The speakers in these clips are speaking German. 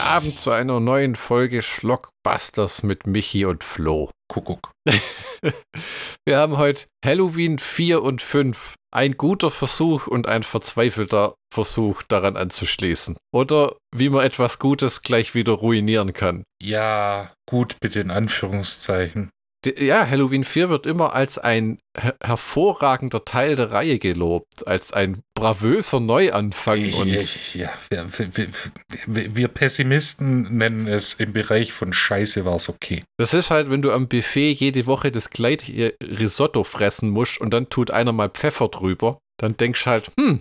Abend zu einer neuen Folge Schlockbusters mit Michi und Flo. Kuckuck. Wir haben heute Halloween 4 und 5. Ein guter Versuch und ein verzweifelter Versuch daran anzuschließen. Oder wie man etwas Gutes gleich wieder ruinieren kann. Ja, gut, bitte in Anführungszeichen. Ja, Halloween 4 wird immer als ein her hervorragender Teil der Reihe gelobt, als ein bravöser Neuanfang. Ich, und ich, ja, wir, wir, wir, Pessimisten nennen es im Bereich von Scheiße war es okay. das ist halt, wenn du am Buffet jede Woche das gleiche Risotto fressen musst und dann tut einer mal Pfeffer drüber, dann denkst du halt, hm,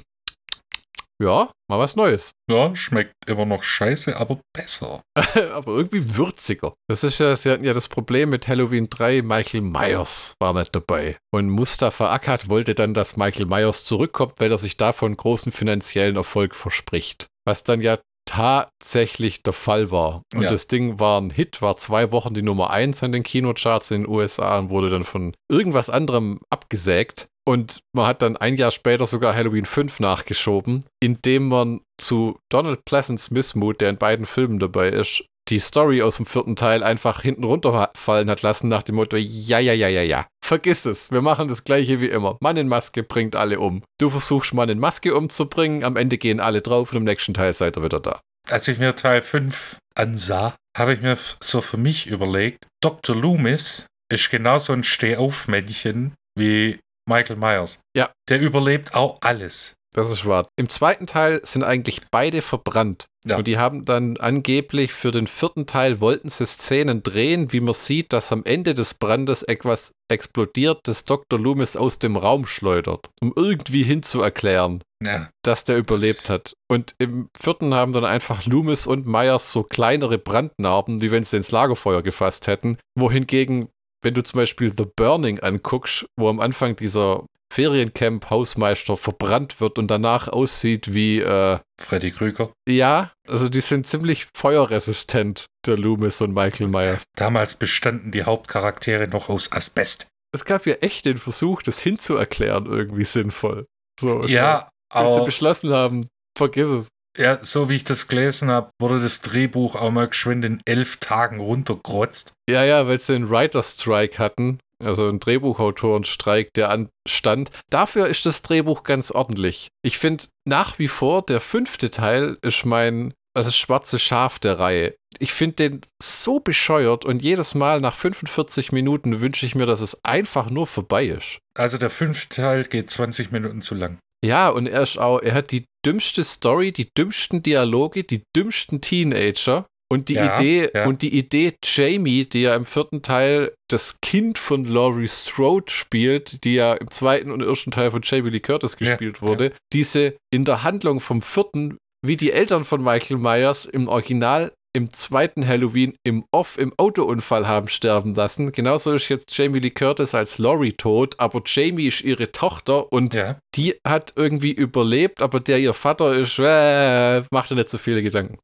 ja, mal was Neues. Ja, schmeckt immer noch scheiße, aber besser. aber irgendwie würziger. Das ist ja, sie hatten ja das Problem mit Halloween 3, Michael Myers war nicht dabei. Und Mustafa Akkad wollte dann, dass Michael Myers zurückkommt, weil er sich davon großen finanziellen Erfolg verspricht. Was dann ja tatsächlich der Fall war. Und Ja. das Ding war ein Hit, war zwei Wochen die Nummer eins an den Kinocharts in den USA und wurde dann von irgendwas anderem abgesägt. Und man hat dann ein Jahr später sogar Halloween 5 nachgeschoben, indem man zu Donald Pleasants Missmut, der in beiden Filmen dabei ist, die Story aus dem vierten Teil einfach hinten runterfallen hat lassen, nach dem Motto: Ja, ja, ja, ja, ja. Vergiss es. Wir machen das gleiche wie immer. Mann in Maske bringt alle um. Du versuchst Mann in Maske umzubringen, am Ende gehen alle drauf und im nächsten Teil seid ihr wieder da. Als ich mir Teil 5 ansah, habe ich mir so für mich überlegt, Dr. Loomis ist genauso ein Stehaufmännchen wie Michael Myers. Ja. Der überlebt auch alles. Das ist wahr. Im zweiten Teil sind eigentlich beide verbrannt. Ja. Und die haben dann angeblich für den vierten Teil wollten sie Szenen drehen, wie man sieht, dass am Ende des Brandes etwas explodiert, das Dr. Loomis aus dem Raum schleudert, um irgendwie hinzuerklären, Ja. dass der überlebt hat. Und im vierten haben dann einfach Loomis und Myers so kleinere Brandnarben, wie wenn sie ins Lagerfeuer gefasst hätten. Wohingegen, wenn du zum Beispiel The Burning anguckst, wo am Anfang dieser Feriencamp-Hausmeister verbrannt wird und danach aussieht wie, äh, Freddy Krüger. ja, also die sind ziemlich feuerresistent, der Loomis und Michael Myers. Damals bestanden die Hauptcharaktere noch aus Asbest. Es gab ja echt den Versuch, das hinzuerklären, irgendwie sinnvoll. So, Ja, bis sie aber beschlossen haben, vergiss es. Ja, so wie ich das gelesen habe, wurde das Drehbuch auch mal geschwind in elf Tagen runtergerotzt. Ja, ja, weil sie einen Writer-Strike hatten, also einen Drehbuchautorenstreik, der anstand. Dafür ist das Drehbuch ganz ordentlich. Ich finde nach wie vor, der fünfte Teil ist mein, das ist schwarze Schaf der Reihe. Ich finde den so bescheuert und jedes Mal nach 45 Minuten wünsche ich mir, dass es einfach nur vorbei ist. Also der fünfte Teil geht 20 Minuten zu lang. Ja, und er ist auch, er hat die dümmste Story, die dümmsten Dialoge, die dümmsten Teenager und die Ja, Idee ja. und die Idee Jamie, die ja im vierten Teil das Kind von Laurie Strode spielt, die ja im zweiten und ersten Teil von Jamie Lee Curtis Ja, gespielt wurde, diese in der Handlung vom vierten, wie die Eltern von Michael Myers im Original im zweiten Halloween im Off im Autounfall haben sterben lassen. Genauso ist jetzt Jamie Lee Curtis als Laurie tot, aber Jamie ist ihre Tochter und Ja. die hat irgendwie überlebt, aber der ihr Vater ist, äh, macht er nicht so viele Gedanken.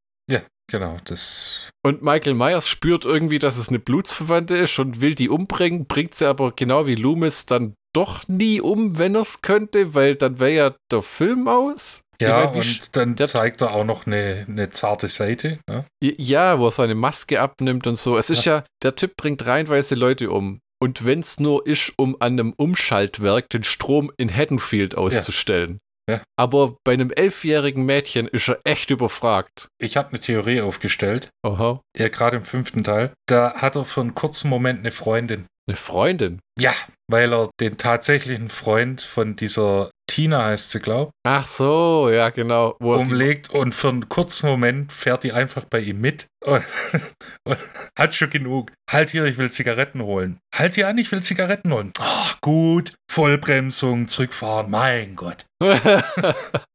Genau, das. Und Michael Myers spürt irgendwie, dass es eine Blutsverwandte ist und will die umbringen, bringt sie aber genau wie Loomis dann doch nie um, wenn er es könnte, weil dann wäre ja der Film aus. Ja, Ich mein, wie sch- und dann zeigt er auch noch eine, eine zarte Seite. Ja? Ja, wo er seine Maske abnimmt und so. Es ist ja, der Typ bringt reihenweise Leute um. Und wenn es nur ist, um an einem Umschaltwerk den Strom in Haddonfield auszustellen. Ja. Aber bei einem elfjährigen Mädchen ist er echt überfragt. Ich habe eine Theorie aufgestellt. Aha. Ja, gerade im fünften Teil. Da hat er für einen kurzen Moment eine Freundin. Eine Freundin. Ja, weil er den tatsächlichen Freund von dieser Tina heißt sie, glaub, Ach so, ja, genau. Wo umlegt und für einen kurzen Moment fährt die einfach bei ihm mit und, und hat schon genug. Halt hier, ich will Zigaretten holen. Halt hier an, ich will Zigaretten holen. Ah, gut. Vollbremsung, zurückfahren, mein Gott.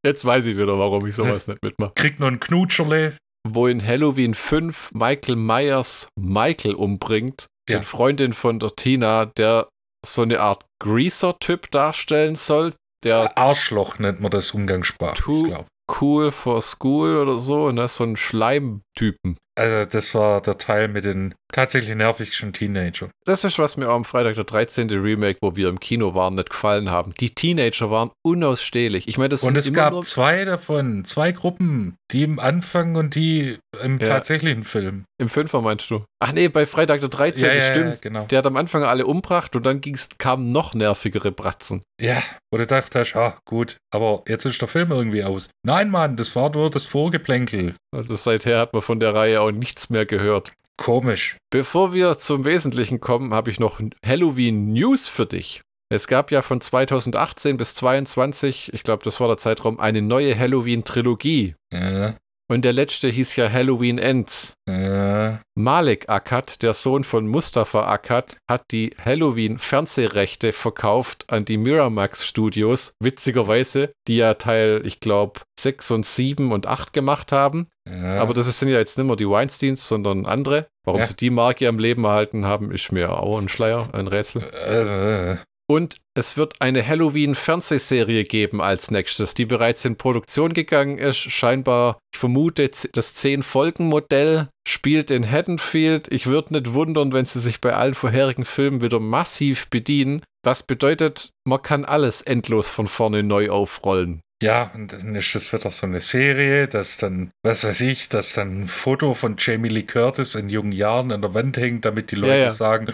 Jetzt weiß ich wieder, warum ich sowas nicht mitmache. Kriegt noch ein Knutscherle. Wo in Halloween 5 Michael Myers Michael umbringt, Ja. die Freundin von der Tina, der so eine Art Greaser-Typ darstellen soll, der Arschloch nennt man das umgangssprachlich, Tu- glaube cool for school oder so, und das ist so ein Schleimtypen. Also das war der Teil mit den Tatsächlich nervig schon Teenager. Das ist, was mir am Freitag der 13. Remake, wo wir im Kino waren, nicht gefallen haben. Die Teenager waren unausstehlich. Ich meine, das Und es gab zwei davon, zwei Gruppen, die im Anfang und die im Ja. tatsächlichen Film. Im Fünfer meinst du? Ach nee, bei Freitag der 13. ja, ja, ja, stimmt. genau. Der hat am Anfang alle umbracht und dann ging's, kamen noch nervigere Bratzen. Ja, wo du dachtest, ah, gut, aber jetzt ist der Film irgendwie aus. Nein, Mann, das war nur das Vorgeplänkel. Also seither hat man von der Reihe auch nichts mehr gehört. Komisch. Bevor wir zum Wesentlichen kommen, habe ich noch Halloween News für dich. Es gab ja von 2018 bis 2022, ich glaube, das war der Zeitraum, eine neue Halloween-Trilogie. Ja, Und der letzte hieß ja Halloween Ends. ja, Malik Akkad, der Sohn von Mustafa Akkad, hat die Halloween-Fernsehrechte verkauft an die Miramax Studios. Witzigerweise, die ja Teil, ich glaube, 6 und 7 und 8 gemacht haben. ja. Aber das sind ja jetzt nicht mehr die Weinsteins, sondern andere. Warum Ja. sie die Marke am Leben erhalten haben, ist mir auch ein Schleier, ein Rätsel. Und es wird eine Halloween-Fernsehserie geben als nächstes, die bereits in Produktion gegangen ist. Scheinbar, ich vermute, das 10-Folgen-Modell spielt in Haddonfield. Ich würde nicht wundern, wenn sie sich bei allen vorherigen Filmen wieder massiv bedienen. Was bedeutet, man kann alles endlos von vorne neu aufrollen. Ja, und dann ist das wieder so eine Serie, dass dann, was weiß ich, dass dann ein Foto von Jamie Lee Curtis in jungen Jahren an der Wand hängt, damit die Leute ja. sagen,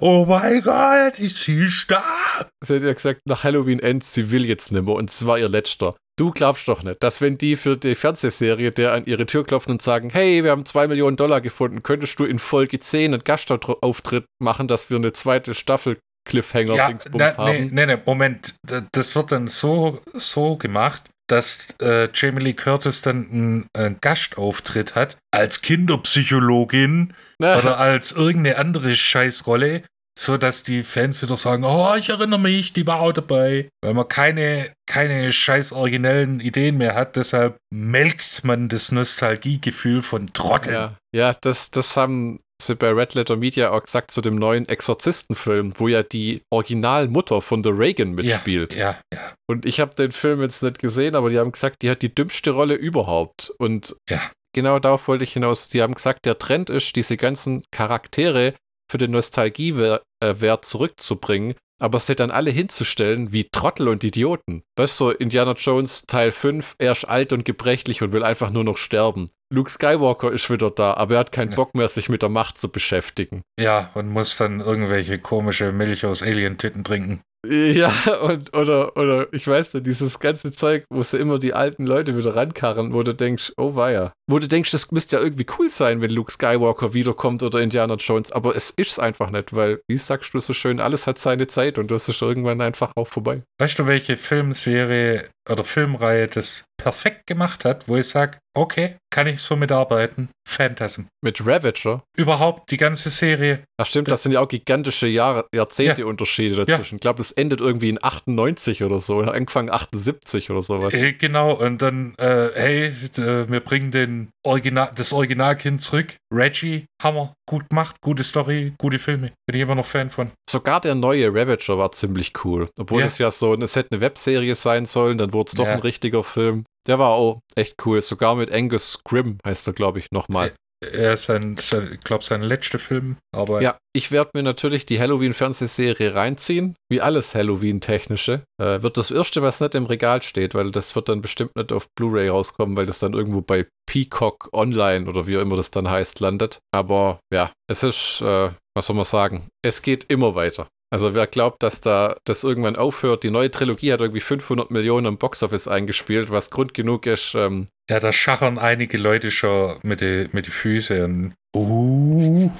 oh mein Gott, sie ist da. Sie hat ja gesagt, nach Halloween Ends, sie will jetzt nimmer und es war ihr letzter. Du glaubst doch nicht, dass wenn die für die Fernsehserie der an ihre Tür klopfen und sagen, hey, wir haben zwei Millionen Dollar gefunden, könntest du in Folge 10 einen Gastauftritt machen, dass wir eine zweite Staffel Cliffhanger Ja, Dingsbums na, nee, haben? nee, nee, Moment. D- Das wird dann so, so gemacht, dass äh, Jamie Lee Curtis dann einen, einen Gastauftritt hat als Kinderpsychologin Na, oder als irgendeine andere Scheißrolle, so dass die Fans wieder sagen, oh, ich erinnere mich, die war auch dabei. Weil man keine, keine scheiß originellen Ideen mehr hat, deshalb melkt man das Nostalgiegefühl von Trotteln. ja, ja das, das haben sie bei Red Letter Media auch gesagt zu dem neuen Exorzistenfilm, wo ja die Originalmutter von The Reagan mitspielt. Ja, ja. Und ich habe den Film jetzt nicht gesehen, aber die haben gesagt, die hat die dümmste Rolle überhaupt. Und Ja. genau darauf wollte ich hinaus. Die haben gesagt, der Trend ist, diese ganzen Charaktere für den Nostalgiewert äh, zurückzubringen, aber sie dann alle hinzustellen wie Trottel und Idioten. Weißt du, so Indiana Jones Teil 5, er ist alt und gebrechlich und will einfach nur noch sterben. Luke Skywalker ist wieder da, aber er hat keinen. Bock mehr, sich mit der Macht zu beschäftigen. Ja, und muss dann irgendwelche komische Milch aus Alien-Titten trinken. Ja, und oder, oder ich weiß nicht, dieses ganze Zeug, wo sie immer die alten Leute wieder rankarren, wo du denkst, oh weia. Wo du denkst, das müsste ja irgendwie cool sein, wenn Luke Skywalker wiederkommt oder Indiana Jones, aber es ist einfach nicht, weil, wie sagst du so schön, alles hat seine Zeit und das ist irgendwann einfach auch vorbei. Weißt du, welche Filmserie oder Filmreihe das perfekt gemacht hat, wo ich sage, okay, kann ich so mitarbeiten? Phantasm. Mit Ravager, Überhaupt die ganze Serie. ach stimmt, Ja. das sind ja auch gigantische Jahre, Jahrzehnte Unterschiede dazwischen. Ich glaube, das endet irgendwie in 98 oder so, Anfang 78 oder sowas. Äh, genau, und dann, äh, hey, äh, wir bringen den Original, das Originalkind zurück. Reggie, Hammer, gut gemacht, gute Story, gute Filme. Bin ich immer noch Fan von. Sogar der neue Ravager war ziemlich cool. Obwohl Ja. es ja so, es hätte eine Webserie sein sollen, dann wurde es doch Ja. ein richtiger Film. Der war auch echt cool. Sogar mit Angus Grimm heißt er, glaube ich, nochmal. Er ist sein, sein ich glaube, sein letzter Film, aber Ja, ich werde mir natürlich die Halloween-Fernsehserie reinziehen. Wie alles Halloween-technische. Äh, wird das erste, was nicht im Regal steht, weil das wird dann bestimmt nicht auf Blu-ray rauskommen, weil das dann irgendwo bei Peacock Online oder wie auch immer das dann heißt, landet. Aber ja, es ist, äh, was soll man sagen, es geht immer weiter. Also wer glaubt, dass da das irgendwann aufhört, die neue Trilogie hat irgendwie 500 Millionen im Boxoffice eingespielt, was Grund genug ist, ähm, ja, da schachern einige Leute schon mit den mit die Füße und uh,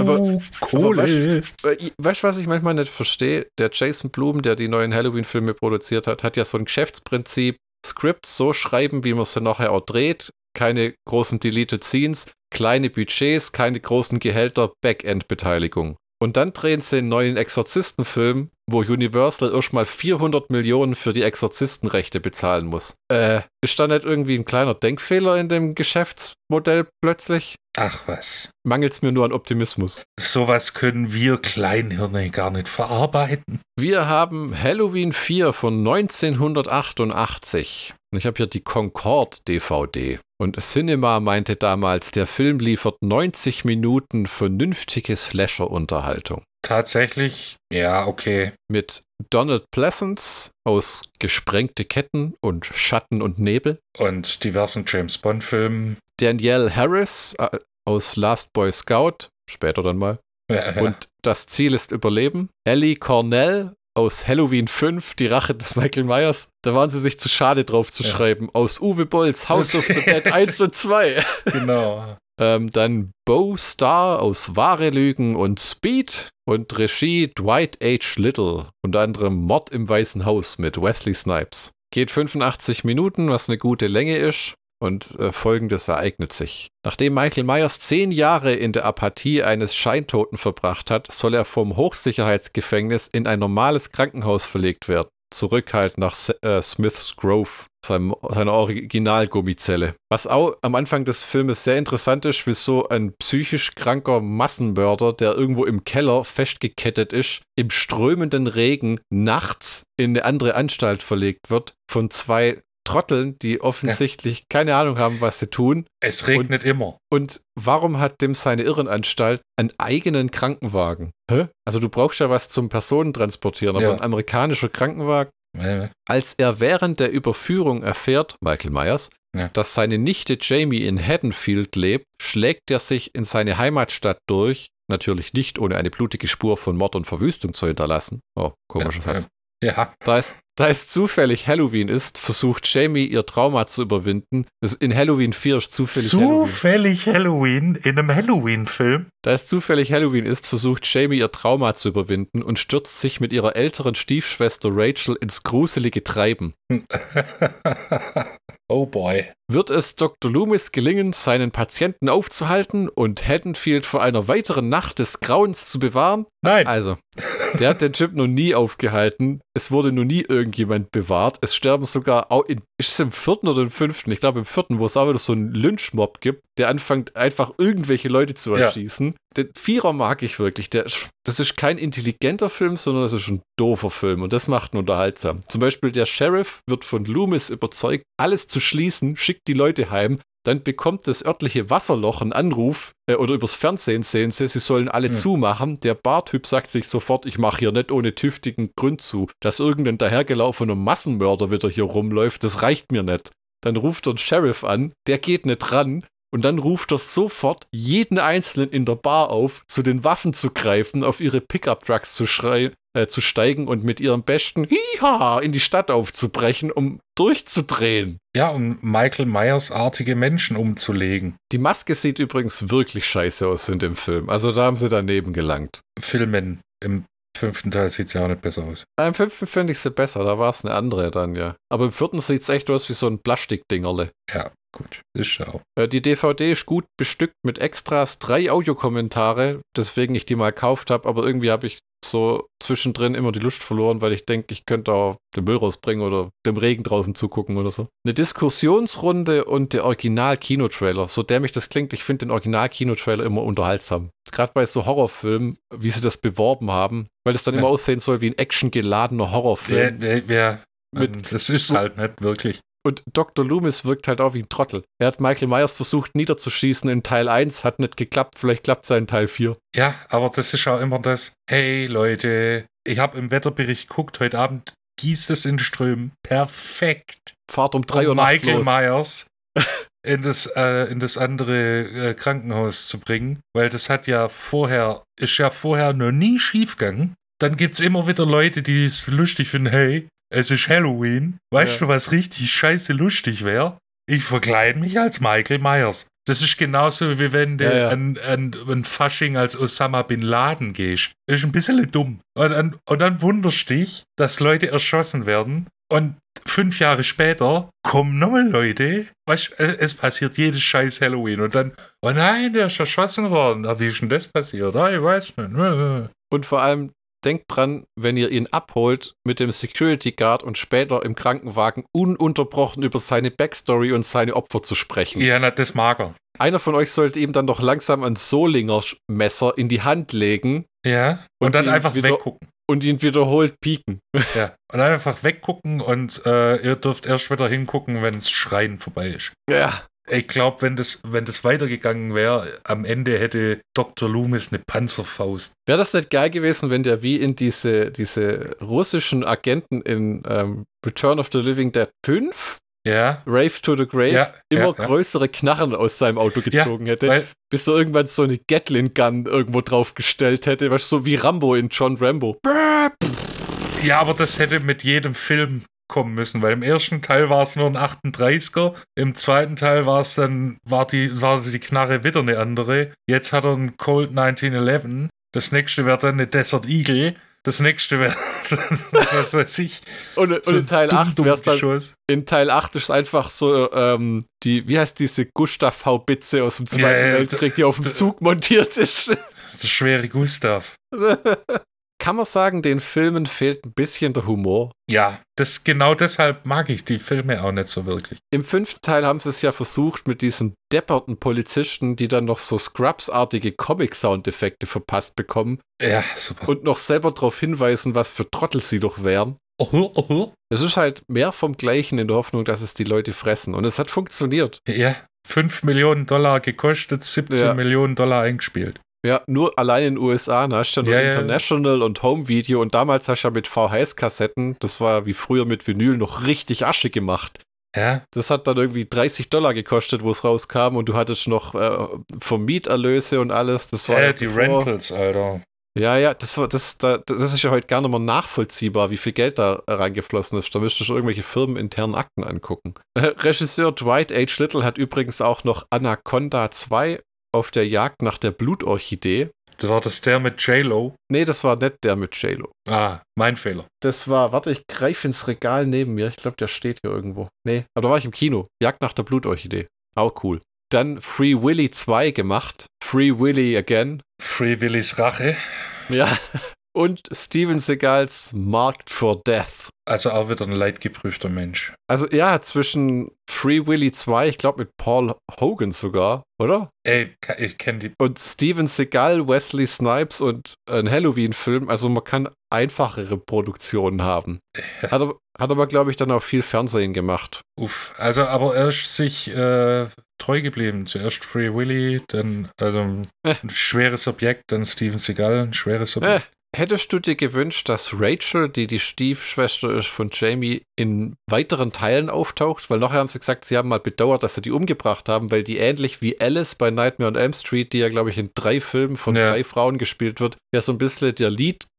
Aber- Kohle. Aber Weißt du, was ich manchmal nicht verstehe? Der Jason Blum, der die neuen Halloween-Filme produziert hat, hat ja so ein Geschäftsprinzip: Scripts so schreiben, wie man sie nachher auch dreht. Keine großen Deleted Scenes, kleine Budgets, keine großen Gehälter, Backend-Beteiligung. Und dann drehen sie einen neuen Exorzistenfilm, wo Universal erstmal 400 Millionen für die Exorzistenrechte bezahlen muss. Äh, ist da nicht irgendwie ein kleiner Denkfehler in dem Geschäftsmodell plötzlich? Ach was. Mangelt es mir nur an Optimismus. Sowas können wir Kleinhirne gar nicht verarbeiten. Wir haben Halloween 4 von 1988. Und ich habe hier die Concorde DVD. Und Cinema meinte damals, der Film liefert 90 Minuten vernünftige Slasher-Unterhaltung. Tatsächlich, ja, okay. Mit Donald Pleasance aus Gesprengte Ketten und Schatten und Nebel. Und diversen James Bond-Filmen. Danielle Harris äh, aus Last Boy Scout, später dann mal. Ja, ja. Und das Ziel ist Überleben. Ellie Cornell aus Halloween 5, die Rache des Michael Myers. Da waren sie sich zu schade drauf zu Ja. schreiben. Aus Uwe Bolls House of the Dead 1 und 2. genau. Ähm, dann Bo Star aus Wahre Lügen und Speed und Regie Dwight H. Little, unter anderem Mord im Weißen Haus mit Wesley Snipes. Geht 85 Minuten, was eine gute Länge ist. Und äh, folgendes ereignet sich. Nachdem Michael Myers zehn Jahre in der Apathie eines Scheintoten verbracht hat, soll er vom Hochsicherheitsgefängnis in ein normales Krankenhaus verlegt werden. Zurück halt nach S- äh, Smith's Grove, seinem, seiner Originalgummizelle. Was auch am Anfang des Filmes sehr interessant ist, wieso ein psychisch kranker Massenmörder, der irgendwo im Keller festgekettet ist, im strömenden Regen nachts in eine andere Anstalt verlegt wird von zwei Trotteln, die offensichtlich keine Ahnung haben, was sie tun. Es regnet immer. Und warum hat dem seine Irrenanstalt einen eigenen Krankenwagen? Hä? Also du brauchst ja was zum Personentransportieren, aber Ja. ein amerikanischer Krankenwagen. Äh, Als er während der Überführung erfährt, Michael Myers, Ja. dass seine Nichte Jamie in Haddonfield lebt, schlägt er sich in seine Heimatstadt durch. Natürlich nicht, ohne eine blutige Spur von Mord und Verwüstung zu hinterlassen. Oh, komischer Ja, Satz. Ja, Da es, da es zufällig Halloween ist, versucht Jamie ihr Trauma zu überwinden. Es in Halloween 4 ist zufällig Halloween. zufällig Halloween in einem Halloween-Film. Da es zufällig Halloween ist, versucht Jamie ihr Trauma zu überwinden und stürzt sich mit ihrer älteren Stiefschwester Rachel ins gruselige Treiben. oh boy. Wird es Dr. Loomis gelingen, seinen Patienten aufzuhalten und Haddonfield vor einer weiteren Nacht des Grauens zu bewahren? Nein. Also, der hat den Typ noch nie aufgehalten. Es wurde noch nie irgendjemand bewahrt. Es sterben sogar, auch in, ist es im vierten oder im fünften? Ich glaube im vierten, wo es auch wieder so einen Lynchmob gibt, der anfängt einfach irgendwelche Leute zu Ja. erschießen. Den Vierer mag ich wirklich. Der, das ist kein intelligenter Film, sondern das ist ein doofer Film und das macht ihn unterhaltsam. Zum Beispiel der Sheriff wird von Loomis überzeugt, alles zu schließen, schickt die Leute heim. Dann bekommt das örtliche Wasserloch einen Anruf äh, oder übers Fernsehen sehen sie, sie sollen alle Hm. zumachen. Der Bartyp sagt sich sofort, ich mache hier nicht ohne tüchtigen Grund zu. Dass irgendein dahergelaufener Massenmörder wieder hier rumläuft, das reicht mir nicht. Dann ruft er einen Sheriff an, der geht nicht ran. Und dann ruft er sofort jeden Einzelnen in der Bar auf, zu den Waffen zu greifen, auf ihre Pickup-Trucks zu, äh, zu steigen und mit ihrem besten Hiha in die Stadt aufzubrechen, um durchzudrehen. Ja, um Michael Myers-artige Menschen umzulegen. Die Maske sieht übrigens wirklich scheiße aus in dem Film. Also da haben sie daneben gelangt. Filmen. Im fünften Teil sieht ja auch nicht besser aus. Beim fünften finde ich sie besser, da war es eine andere dann, ja. Aber im vierten sieht es echt aus wie so ein Plastikdingerle. Ja, gut. Ist ja auch. Äh, Die DVD ist gut bestückt mit Extras, drei Audiokommentare, deswegen ich die mal gekauft habe, aber irgendwie habe ich so zwischendrin immer die Lust verloren, weil ich denke, ich könnte auch den Müll rausbringen oder dem Regen draußen zugucken oder so. Eine Diskussionsrunde und der Original-Kinotrailer. So dämlich das klingt, ich finde den Original-Kinotrailer immer unterhaltsam. Gerade bei so Horrorfilmen, wie sie das beworben haben, weil es dann Ja. immer aussehen soll wie ein actiongeladener Horrorfilm. Wer, wer, Mit- das ist halt nicht wirklich. Und Dr. Loomis wirkt halt auch wie ein Trottel. Er hat Michael Myers versucht niederzuschießen in Teil 1, hat nicht geklappt, vielleicht klappt es ja in Teil 4. Ja, aber das ist auch immer das, hey Leute, ich habe im Wetterbericht geguckt, heute Abend gießt es in Strömen. Perfekt. Fahrt um 3 Uhr um nachts Michael los. Myers in das, äh, in das andere äh, Krankenhaus zu bringen, weil das hat ja vorher, ist ja vorher noch nie schiefgegangen. Dann gibt es immer wieder Leute, die es lustig finden, hey, es ist Halloween. Weißt Ja. du, was richtig scheiße lustig wäre? Ich verkleide mich als Michael Myers. Das ist genauso, wie wenn du Ja, ja. An, an, an Fasching als Osama Bin Laden gehst. Ist ein bisschen dumm. Und dann, und dann wunderst dich, dass Leute erschossen werden. Und fünf Jahre später kommen nochmal Leute. Weißt, es passiert jedes scheiß Halloween. Und dann, oh nein, der ist erschossen worden. Wie ist denn das passiert? Ah, ich weiß nicht. Und vor allem, denkt dran, wenn ihr ihn abholt mit dem Security Guard und später im Krankenwagen ununterbrochen über seine Backstory und seine Opfer zu sprechen. Ja, na, das mag er. Einer von euch sollte ihm dann doch langsam ein Solinger Messer in die Hand legen Ja. Und, Und dann einfach wieder- weggucken. und ihn wiederholt pieken. Ja. Und einfach weggucken und äh, ihr dürft erst wieder hingucken, wenn das Schreien vorbei ist. Ja. Ich glaube, wenn das, wenn das weitergegangen wäre, am Ende hätte Dr. Loomis eine Panzerfaust. Wäre das nicht geil gewesen, wenn der wie in diese, diese russischen Agenten in ähm, Return of the Living Dead 5, Ja, Rave to the Grave, Ja, immer ja, größere Knarren aus seinem Auto gezogen hätte, bis er irgendwann so eine Gatling-Gun irgendwo draufgestellt hätte, weißt so wie Rambo in John Rambo. ja, aber das hätte mit jedem Film kommen müssen, weil im ersten Teil war es nur ein 38er, im zweiten Teil war es dann, war die, war die Knarre wieder eine andere. Jetzt hat er einen Colt 1911, das nächste wäre dann eine Desert Eagle, das nächste wäre, was weiß ich, Und, und so in Teil ein 8 wär's dann, Dumm-Dumm-Geschoss. in Teil 8 ist einfach so, ähm, die, wie heißt diese Gustav Haubitze aus dem Zweiten ja, Weltkrieg, die auf dem Zug montiert ist. Der schwere Gustav. Kann man sagen, den Filmen fehlt ein bisschen der Humor. Ja, das, genau deshalb mag ich die Filme auch nicht so wirklich. Im fünften Teil haben sie es ja versucht mit diesen depperten Polizisten, die dann noch so Scrubs-artige Comic-Soundeffekte verpasst bekommen Ja, super. und noch selber darauf hinweisen, was für Trottel sie doch wären. Oh, oh. Es ist halt mehr vom Gleichen in der Hoffnung, dass es die Leute fressen. Und es hat funktioniert. Ja, 5 Millionen Dollar gekostet, 17 Ja. Millionen Dollar eingespielt. Ja, nur allein in den USA, da hast du ja nur Ja, ja. International und Home Video und damals hast du ja mit VHS-Kassetten, das war wie früher mit Vinyl, noch richtig Asche gemacht. Ja, Das hat dann irgendwie 30 Dollar gekostet, wo es rauskam und du hattest noch äh, Vermieterlöse und alles. Das war äh, ja die bevor- Rentals, Alter. Ja, ja, das, war, das, da, das ist ja heute gar nicht mehr nachvollziehbar, wie viel Geld da reingeflossen ist. Da müsstest du irgendwelche firmeninternen Akten angucken. Regisseur Dwight H. Little hat übrigens auch noch Anaconda 2 auf der Jagd nach der Blutorchidee. War das der mit J-Lo? Nee, das war nicht der mit JLo. Ah, mein Fehler. Das war, warte, ich greife ins Regal neben mir. Ich glaube, der steht hier irgendwo. Nee, aber da war ich im Kino. Jagd nach der Blutorchidee. Auch cool. Dann Free Willy 2 gemacht. Free Willy again. Free Willys Rache. Ja. Und Steven Segals Marked for Death. Also auch wieder ein leidgeprüfter Mensch. Also ja, zwischen Free Willy 2, ich glaube mit Paul Hogan sogar, oder? Ey, ich kenne die. Und Steven Seagal, Wesley Snipes und ein Halloween-Film. Also man kann einfachere Produktionen haben. Hat aber, hat aber glaube ich, dann auch viel Fernsehen gemacht. Uff. Also, aber er ist sich äh, treu geblieben. Zuerst Free Willy, dann also ein Äh. schweres Objekt, dann Steven Seagal, ein schweres Äh, Objekt. Hättest du dir gewünscht, dass Rachel, die die Stiefschwester ist von Jamie, in weiteren Teilen auftaucht? Weil nachher haben sie gesagt, sie haben mal bedauert, dass sie die umgebracht haben, weil die ähnlich wie Alice bei Nightmare on Elm Street, die ja, glaube ich, in drei Filmen von Ja. drei Frauen gespielt wird, ja so ein bisschen der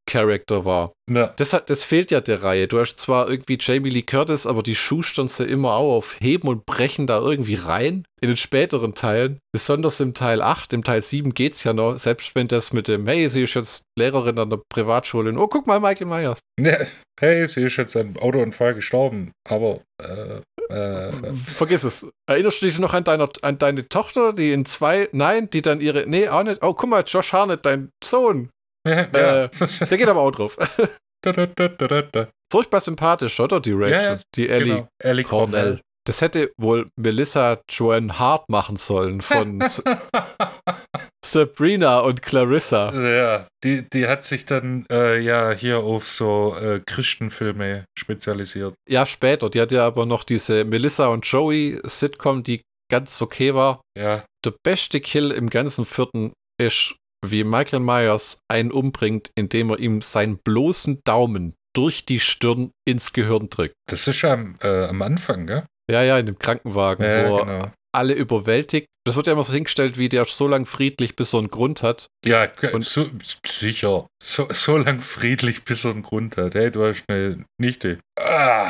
Lead-Character war. Ja. Das, hat, das fehlt ja der Reihe. Du hast zwar irgendwie Jamie Lee Curtis, aber die schustern sie immer auch auf Heben und Brechen da irgendwie rein. In den späteren Teilen, besonders im Teil 8, im Teil 7 geht's ja noch, selbst wenn das mit dem, hey, sie ist jetzt Lehrerin an der Privatschule. und, Oh, guck mal, Michael Myers. Ja, Hey, sie ist jetzt an einem Autounfall gestorben, aber äh, äh, Vergiss es. Erinnerst du dich noch an, deiner, an deine Tochter, die in zwei, nein, die dann ihre, nee, auch nicht. Oh, guck mal, Josh Harnett, dein Sohn. ja, Äh, Der geht aber auch drauf. Furchtbar sympathisch, oder? Die Rachel, Ja, die Ellie. Genau. Ellie Cornell. Das hätte wohl Melissa Joan Hart machen sollen von Sabrina und Clarissa. Ja, die, die hat sich dann äh, ja hier auf so äh, Christenfilme spezialisiert. Ja, später. Die hat ja aber noch diese Melissa und Joey Sitcom, die ganz okay war. Ja, Der beste Kill im ganzen vierten ist, wie Michael Myers einen umbringt, indem er ihm seinen bloßen Daumen durch die Stirn ins Gehirn drückt. das ist ja am, äh, am Anfang, gell? Ja, ja, in dem Krankenwagen, Ja, wo er genau. alle überwältigt. Das wird ja immer so hingestellt, wie der so lang friedlich, bis er einen Grund hat. Ja, Und- so, sicher. So, so lang friedlich, bis er einen Grund hat. Hey, du hast eine Nichte. Ah,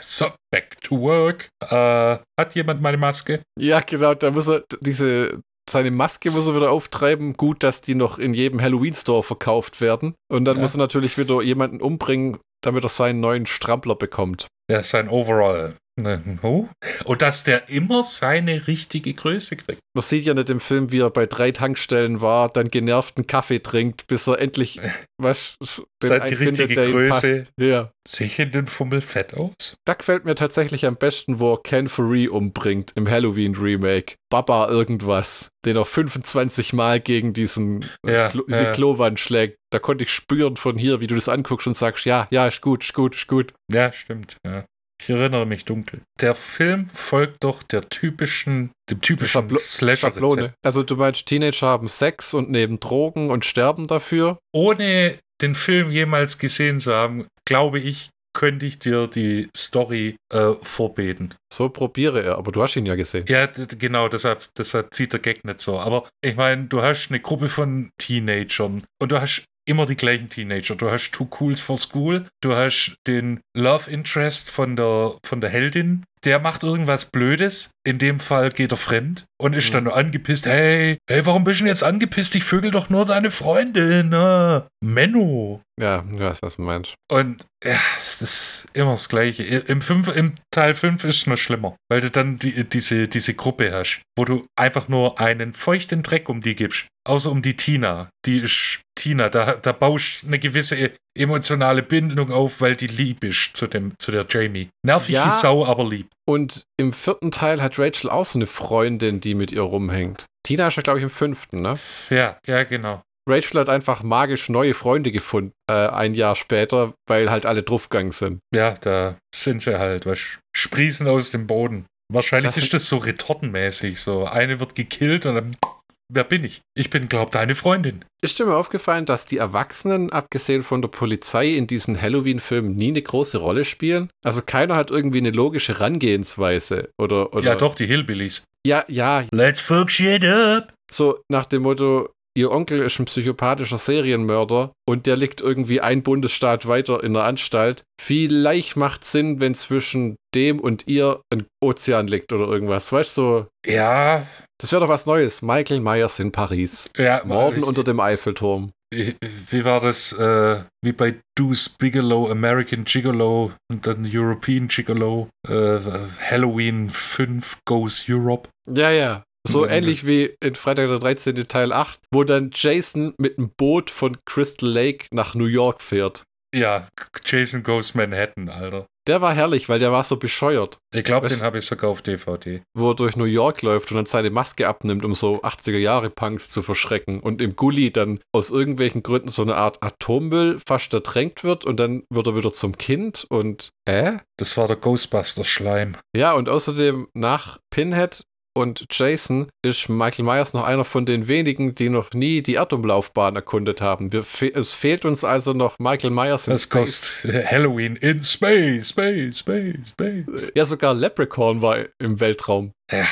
so, back to work. Äh, hat jemand meine Maske? Ja, genau, da muss er diese seine Maske muss er wieder auftreiben. Gut, dass die noch in jedem Halloween-Store verkauft werden. Und dann Ja. muss er natürlich wieder jemanden umbringen, damit er seinen neuen Strampler bekommt. Ja, sein Overall. Oh. Und dass der immer seine richtige Größe kriegt. Man sieht ja nicht im Film, wie er bei drei Tankstellen war, dann genervten Kaffee trinkt, bis er endlich was Seine die richtige Größe. Passt. Ja. Sehe ich in den Fummel fett aus? Da gefällt mir tatsächlich am besten, wo er Ken Furry umbringt im Halloween Remake. Baba irgendwas, den er 25 Mal gegen diesen Ja, Klo diese ja. Klowand schlägt. Da konnte ich spüren von hier, wie du das anguckst und sagst, ja, ja, ist gut, ist gut, ist gut. Ja, stimmt. Ja. Ich erinnere mich dunkel. Der Film folgt doch der typischen, dem typischen Schablo- Slasher-Rezept. Also du meinst, Teenager haben Sex und nehmen Drogen und sterben dafür? Ohne den Film jemals gesehen zu haben, glaube ich, könnte ich dir die Story äh, vorbeten. So probiere er, aber du hast ihn ja gesehen. Ja, genau, deshalb, deshalb zieht der Gag nicht so. Aber ich meine, du hast eine Gruppe von Teenagern und du hast immer die gleichen Teenager. Du hast Too Cool for School, du hast den Love Interest von der, von der Heldin, der macht irgendwas Blödes. In dem Fall geht er fremd und ist Mhm. dann nur angepisst. Hey, hey, warum bist du denn jetzt angepisst? Ich vögel doch nur deine Freundin. Ah, Menno. Ja, ich weiß, was du meinst. Und ja, das ist immer das Gleiche. Im, fünf, im Teil 5 ist es noch schlimmer, weil du dann die, diese, diese Gruppe hast, wo du einfach nur einen feuchten Dreck um die gibst. Außer um die Tina. Die ist Tina. Da, da baust eine gewisse emotionale Bindung auf, weil die lieb ist zu, dem, zu der Jamie. Nervig Ja. wie Sau, aber lieb. Und im vierten Teil hat Rachel auch so eine Freundin, die mit ihr rumhängt. Tina ist ja, glaube ich, im fünften, ne? Ja, ja, genau. Rachel hat einfach magisch neue Freunde gefunden, äh, ein Jahr später, weil halt alle draufgegangen sind. Ja, da sind sie halt, was sprießen aus dem Boden. Wahrscheinlich Das ist das so retortenmäßig. So, eine wird gekillt und dann, wer bin ich? Ich bin, glaub, deine Freundin. Ist dir mal aufgefallen, dass die Erwachsenen, abgesehen von der Polizei, in diesen Halloween-Filmen nie eine große Rolle spielen? Also keiner hat irgendwie eine logische Herangehensweise. Oder, oder Ja, doch, die Hillbillies. Ja, ja, Let's fuck shit up. so nach dem Motto, ihr Onkel ist ein psychopathischer Serienmörder und der liegt irgendwie ein Bundesstaat weiter in der Anstalt. Vielleicht macht Sinn, wenn zwischen dem und ihr ein Ozean liegt oder irgendwas. Weißt du, so, Ja, das wäre doch was Neues. Michael Myers in Paris. ja. Morden ich- unter dem Eiffelturm. ich- Wie war das? Äh, wie bei Deuce Bigelow, American Gigolo und dann European Gigolo. Äh, Halloween 5 Goes Europe. Ja, ja. So ähnlich wie in Freitag der 13. Teil 8, wo dann Jason mit einem Boot von Crystal Lake nach New York fährt. Ja, Jason Goes Manhattan, Alter. Der war herrlich, weil der war so bescheuert, Ich glaube, den habe ich sogar auf DVD. wo er durch New York läuft und dann seine Maske abnimmt, um so 80er Jahre Punks zu verschrecken und im Gully dann aus irgendwelchen Gründen so eine Art Atommüll fast ertränkt wird und dann wird er wieder zum Kind und äh? Das war der Ghostbusters-Schleim. Ja, und außerdem nach Pinhead und Jason ist Michael Myers noch einer von den wenigen, die noch nie die Erdumlaufbahn erkundet haben. Wir fe es fehlt uns also noch Michael Myers in Das Space. Ghost Halloween in Space, Space, Space, Space. Ja, sogar Leprechaun war im Weltraum. Ja.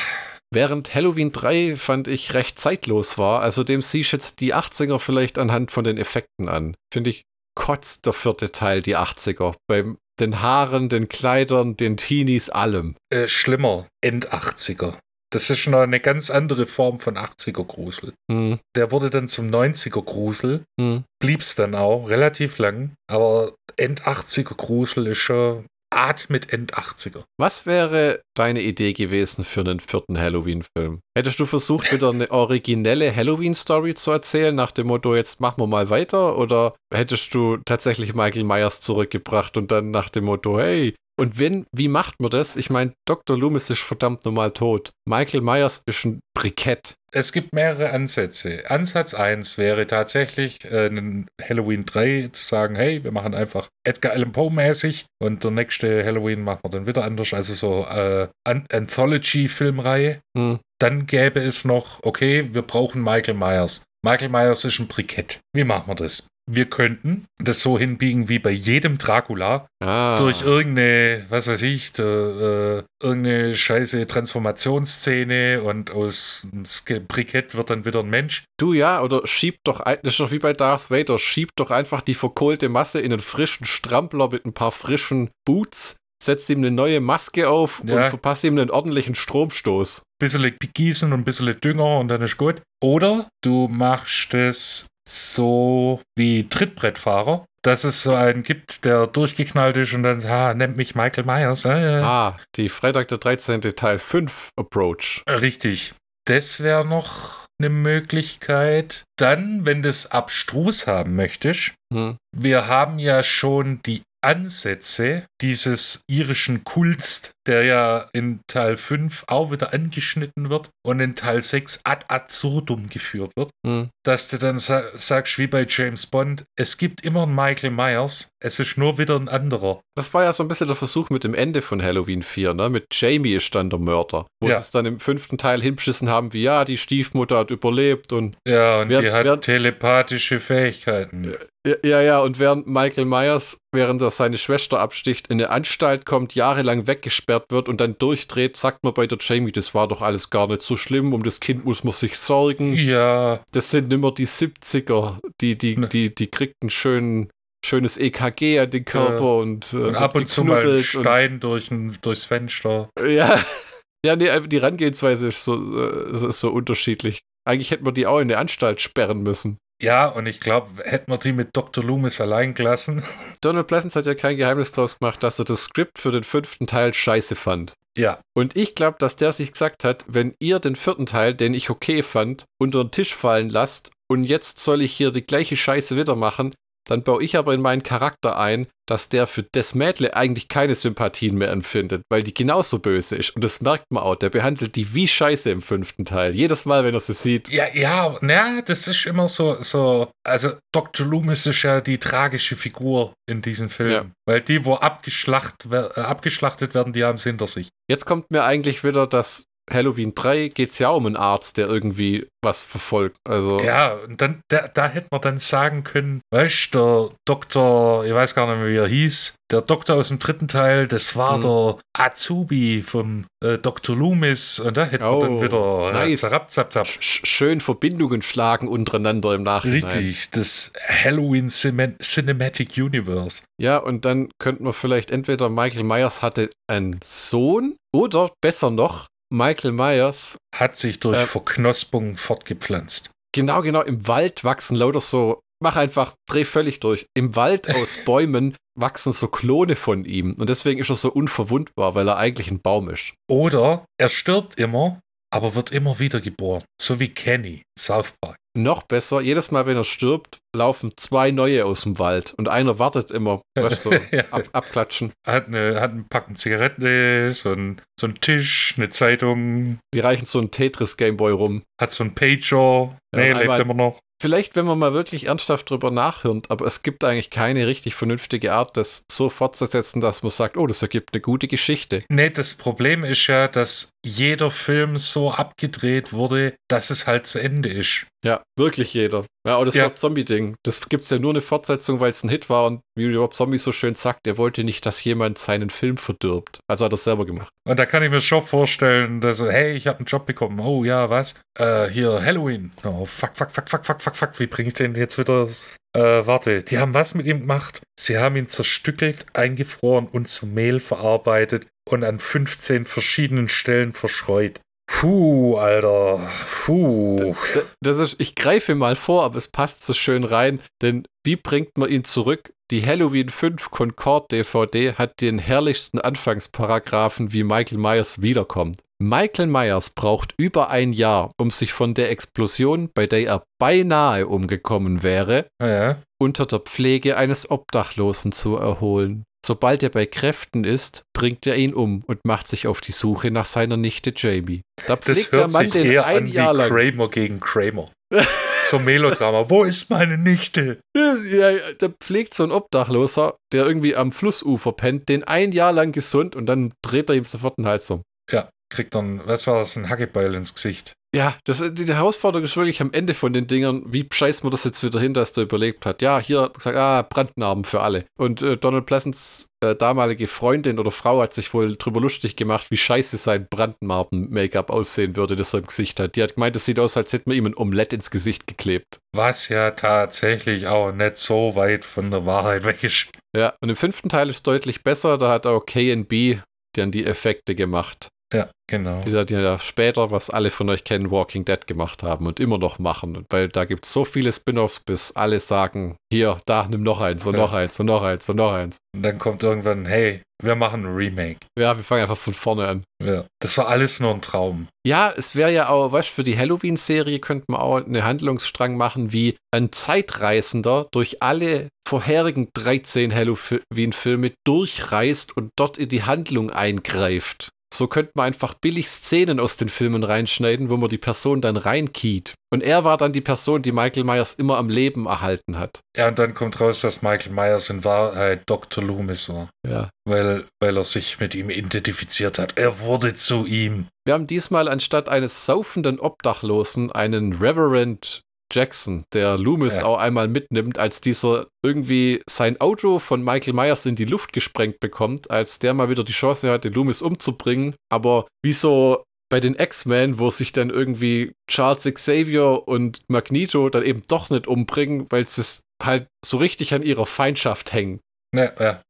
Während Halloween 3 fand ich recht zeitlos war, also dem siehst jetzt die 80er vielleicht anhand von den Effekten an. Finde ich kotzt der vierte Teil die 80er. Bei den Haaren, den Kleidern, den Teenies, allem. Äh, schlimmer, End-80er. Das ist schon eine ganz andere Form von 80er-Grusel. Hm, Der wurde dann zum 90er-Grusel, hm. blieb's dann auch relativ lang, aber End-80er-Grusel ist schon Art mit End-80er. Was wäre deine Idee gewesen für einen vierten Halloween-Film? Hättest du versucht, wieder eine originelle Halloween-Story zu erzählen, nach dem Motto, jetzt machen wir mal weiter? Oder hättest du tatsächlich Michael Myers zurückgebracht und dann nach dem Motto, hey, und wenn, wie macht man das? Ich meine, Dr. Loomis ist verdammt normal tot. Michael Myers ist ein Brikett. Es gibt mehrere Ansätze. Ansatz 1 wäre tatsächlich äh, einen Halloween 3 zu sagen, hey, wir machen einfach Edgar Allan Poe mäßig und der nächste Halloween machen wir dann wieder anders, also so äh, An Anthology-Filmreihe. Hm. Dann gäbe es noch, okay, wir brauchen Michael Myers. Michael Myers ist ein Brikett. Wie machen wir das? Wir könnten das so hinbiegen wie bei jedem Dracula, Ah. durch irgendeine, was weiß ich, der, äh, irgendeine scheiße Transformationsszene und aus einem Brikett wird dann wieder ein Mensch. Du ja, oder schieb doch, ein, das ist doch wie bei Darth Vader, schieb doch einfach die verkohlte Masse in einen frischen Strampler mit ein paar frischen Boots, setzt ihm eine neue Maske auf Ja. und verpasst ihm einen ordentlichen Stromstoß. Bisschen gießen und ein bisschen Dünger und dann ist gut. Oder du machst es so wie Trittbrettfahrer. dass es so einen gibt, der durchgeknallt ist und dann, ah, nennt mich Michael Myers. Äh. Ah, die Freitag der 13. Teil 5 Approach. Richtig. Das wäre noch eine Möglichkeit. Dann, wenn du es abstrus haben möchtest, Hm. wir haben ja schon die Ansätze dieses irischen Kults, der ja in Teil 5 auch wieder angeschnitten wird und in Teil 6 ad absurdum geführt wird, Hm. dass du dann sa sagst, wie bei James Bond, es gibt immer einen Michael Myers, es ist nur wieder ein anderer. Das war ja so ein bisschen der Versuch mit dem Ende von Halloween 4, ne? Mit Jamie ist dann der Mörder. Wo Ja. sie es dann im fünften Teil hinbeschissen haben, wie ja, die Stiefmutter hat überlebt und Ja, und Wer- die hat wer- telepathische Fähigkeiten. Ja, ja, ja, und während Michael Myers, während er seine Schwester absticht, in eine Anstalt kommt, jahrelang weggesperrt wird und dann durchdreht, sagt man bei der Jamie, das war doch alles gar nicht so schlimm, um das Kind muss man sich sorgen. Ja, Das sind nimmer die 70er, die, die, Ne. die, die kriegt ein schön, schönes EKG an den Körper und, äh, und ab und zu mal ein geknuddelt und- Stein durch ein, durchs Fenster. Ja, ja, nee, die Herangehensweise ist so, äh, ist so unterschiedlich. Eigentlich hätten wir die auch in eine Anstalt sperren müssen. Ja, und ich glaube, hätten wir die mit Dr. Loomis allein gelassen. Donald Pleasance hat ja kein Geheimnis draus gemacht, dass er das Skript für den fünften Teil scheiße fand. Ja, Und ich glaube, dass der sich gesagt hat, wenn ihr den vierten Teil, den ich okay fand, unter den Tisch fallen lasst und jetzt soll ich hier die gleiche Scheiße wieder machen, dann baue ich aber in meinen Charakter ein, dass der für das Mädle eigentlich keine Sympathien mehr empfindet, weil die genauso böse ist. Und das merkt man auch. Der behandelt die wie Scheiße im fünften Teil. Jedes Mal, wenn er sie sieht. ja, ja, na, das ist immer so, so, also Dr. Loomis ist ja die tragische Figur in diesen Filmen. Ja. Weil die, wo abgeschlacht, äh, abgeschlachtet werden, die haben es hinter sich. Jetzt kommt mir eigentlich wieder, dass Halloween 3 geht es ja um einen Arzt, der irgendwie was verfolgt. Also, Ja, und dann, da, da hätte man dann sagen können, weißt du, der Doktor, ich weiß gar nicht mehr, wie er hieß, der Doktor aus dem dritten Teil, das war Hm. der Azubi vom äh, Dr. Loomis und da hätte man Oh, dann wieder nice. zap, zap, zap. sch schön Verbindungen schlagen untereinander im Nachhinein. Richtig, das Halloween Cima- Cinematic Universe. Ja, und dann könnten wir vielleicht entweder Michael Myers hatte einen Sohn oder besser noch, Michael Myers, Hat sich durch Äh, Verknospung fortgepflanzt. genau, genau, im Wald wachsen lauter so, mach einfach, dreh völlig durch. Im Wald aus Bäumen wachsen so Klone von ihm. Und deswegen ist er so unverwundbar, weil er eigentlich ein Baum ist. Oder er stirbt immer, aber wird immer wieder geboren. So wie Kenny in South Park. Noch besser, jedes Mal, wenn er stirbt, laufen zwei neue aus dem Wald. Und einer wartet immer, weißt du, so, Ja. ab, abklatschen. Hat, eine, hat ein Packen Zigaretten, so ein, so ein Tisch, eine Zeitung, Die reichen so ein Tetris-Gameboy rum. hat so ein Pager. Nee, und lebt immer noch. Vielleicht, wenn man mal wirklich ernsthaft drüber nachhört, aber es gibt eigentlich keine richtig vernünftige Art, das so fortzusetzen, dass man sagt, oh, das ergibt eine gute Geschichte. Nee, das Problem ist ja, dass jeder Film so abgedreht wurde, dass es halt zu Ende ist. Ja, wirklich jeder. Ja, aber das Ja. Rob Zombie-Ding, das gibt es ja nur eine Fortsetzung, weil es ein Hit war und wie Rob Zombie so schön sagt, er wollte nicht, dass jemand seinen Film verdirbt. Also hat er es selber gemacht. Und da kann ich mir schon vorstellen, dass so, hey, ich habe einen Job bekommen. Oh ja, was? Äh, hier, Halloween. Oh, fuck, fuck, fuck, fuck, fuck, fuck, fuck. Wie bringe ich den jetzt wieder? Äh, warte, die haben was mit ihm gemacht. Sie haben ihn zerstückelt, eingefroren und zu Mehl verarbeitet und an 15 verschiedenen Stellen verschreut. Puh, Alter. Puh. Das ist, ich greife mal vor, aber es passt so schön rein, denn wie bringt man ihn zurück? Die Halloween 5 Concord DVD hat den herrlichsten Anfangsparagraphen, wie Michael Myers wiederkommt. Michael Myers braucht über ein Jahr, um sich von der Explosion, bei der er beinahe umgekommen wäre, Ja. unter der Pflege eines Obdachlosen zu erholen. Sobald er bei Kräften ist, bringt er ihn um und macht sich auf die Suche nach seiner Nichte Jamie. Da Das hört Mann sich den eher ein an wie Jahr lang. Kramer gegen Kramer. so Melodrama. Wo ist meine Nichte? Ja, der pflegt so ein Obdachloser, der irgendwie am Flussufer pennt, den ein Jahr lang gesund und dann dreht er ihm sofort den Hals um. Ja, kriegt dann, was war das, ein Hackebeil ins Gesicht. Ja, das, die, die Herausforderung ist wirklich am Ende von den Dingern, wie scheißt man das jetzt wieder hin, dass der überlebt hat? Ja, hier hat man gesagt, ah, Brandnarben für alle. Und äh, Donald Pleasants äh, damalige Freundin oder Frau hat sich wohl drüber lustig gemacht, wie scheiße sein Brandnarben-Make-up aussehen würde, das er im Gesicht hat. Die hat gemeint, es sieht aus, als hätte man ihm ein Omelett ins Gesicht geklebt. Was ja tatsächlich auch nicht so weit von der Wahrheit weg ist. Ja, und im fünften Teil ist es deutlich besser, da hat auch KNB dann die Effekte gemacht. Ja, genau. Die, die ja später, was alle von euch kennen, Walking Dead gemacht haben und immer noch machen. Weil da gibt es so viele Spin-offs, bis alle sagen, hier, da, nimm noch eins und Ja. noch eins und noch eins und noch eins. Und dann kommt irgendwann, hey, wir machen ein Remake. Ja, wir fangen einfach von vorne an. Ja. Das war alles nur ein Traum. Ja, es wäre ja auch, weißt du, für die Halloween-Serie könnte man auch einen Handlungsstrang machen, wie ein Zeitreisender durch alle vorherigen 13 Halloween-Filme durchreist und dort in die Handlung eingreift. So könnte man einfach billig Szenen aus den Filmen reinschneiden, wo man die Person dann reinkiet. Und er war dann die Person, die Michael Myers immer am Leben erhalten hat. Ja, und dann kommt raus, dass Michael Myers in Wahrheit Dr. Loomis war. Ja. Weil, weil er sich mit ihm identifiziert hat. Er wurde zu ihm. Wir haben diesmal anstatt eines saufenden Obdachlosen einen Reverend Jackson, der Loomis Ja. auch einmal mitnimmt, als dieser irgendwie sein Auto von Michael Myers in die Luft gesprengt bekommt, als der mal wieder die Chance hatte, Loomis umzubringen. Aber wie so bei den X-Men, wo sich dann irgendwie Charles Xavier und Magneto dann eben doch nicht umbringen, weil sie es halt so richtig an ihrer Feindschaft hängen. Ja, ja.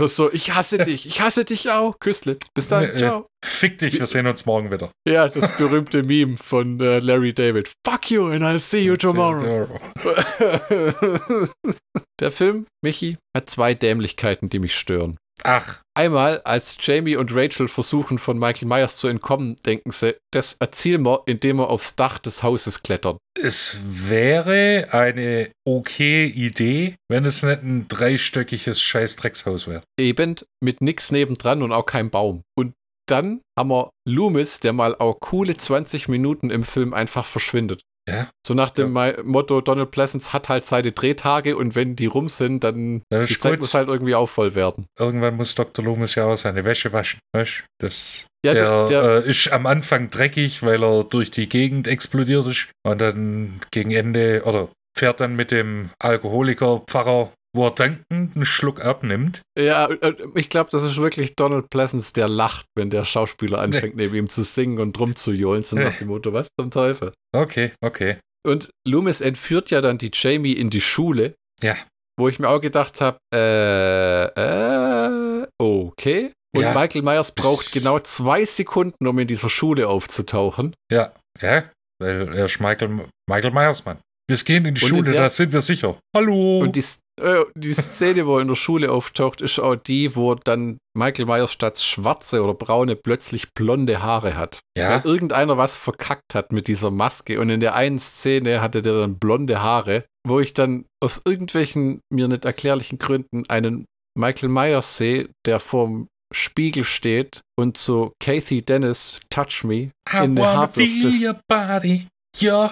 So, so, ich hasse dich, ich hasse dich auch. Küssle. Bis dann, ja. ciao. Fick dich, wir sehen uns morgen wieder. Ja, das berühmte Meme von äh, Larry David. Fuck you and I'll see you tomorrow. Der Film, Michi, hat zwei Dämlichkeiten, die mich stören. Ach, Einmal, als Jamie und Rachel versuchen, von Michael Myers zu entkommen, denken sie, das erzielen wir, indem wir aufs Dach des Hauses klettern. es wäre eine okay Idee, wenn es nicht ein dreistöckiges Scheiß-Dreckshaus wäre. Eben mit nix nebendran und auch kein Baum. Und dann haben wir Loomis, der mal auch coole 20 Minuten im Film einfach verschwindet. Ja. So nach dem Mai- Motto, Donald Pleasance hat halt seine Drehtage und wenn die rum sind, dann Ja, die Zeit gut. muss halt irgendwie auch voll werden. Irgendwann muss Dr. Loomis ja auch seine Wäsche waschen. Weißt? Das, Ja, der der- der- äh, ist am Anfang dreckig, weil er durch die Gegend explodiert ist. Und dann gegen Ende, oder fährt dann mit dem Alkoholiker-Pfarrer, wo er dankend einen Schluck abnimmt. Ja, äh, ich glaube, das ist wirklich Donald Pleasance, der lacht, wenn der Schauspieler anfängt, neben ihm zu singen und rumzujohlen, so nach dem Motto, was zum Teufel. Okay, okay. Und Loomis entführt ja dann die Jamie in die Schule. Ja. Wo ich mir auch gedacht habe, äh, äh, okay. Und Ja. Michael Myers braucht genau zwei Sekunden, um in dieser Schule aufzutauchen. Ja, ja, weil er ist Michael, Michael Myers, Mann. Wir gehen in die Und Schule, der- da sind wir sicher. Hallo. Und die, äh, die Szene, wo er in der Schule auftaucht, ist auch die, wo dann Michael Myers statt schwarze oder braune plötzlich blonde Haare hat. ja, Weil irgendeiner was verkackt hat mit dieser Maske. Und in der einen Szene hatte der dann blonde Haare, wo ich dann aus irgendwelchen mir nicht erklärlichen Gründen einen Michael Myers sehe, der vorm Spiegel steht und so Kathy Dennis Touch Me I in der Haarbürste, your body, your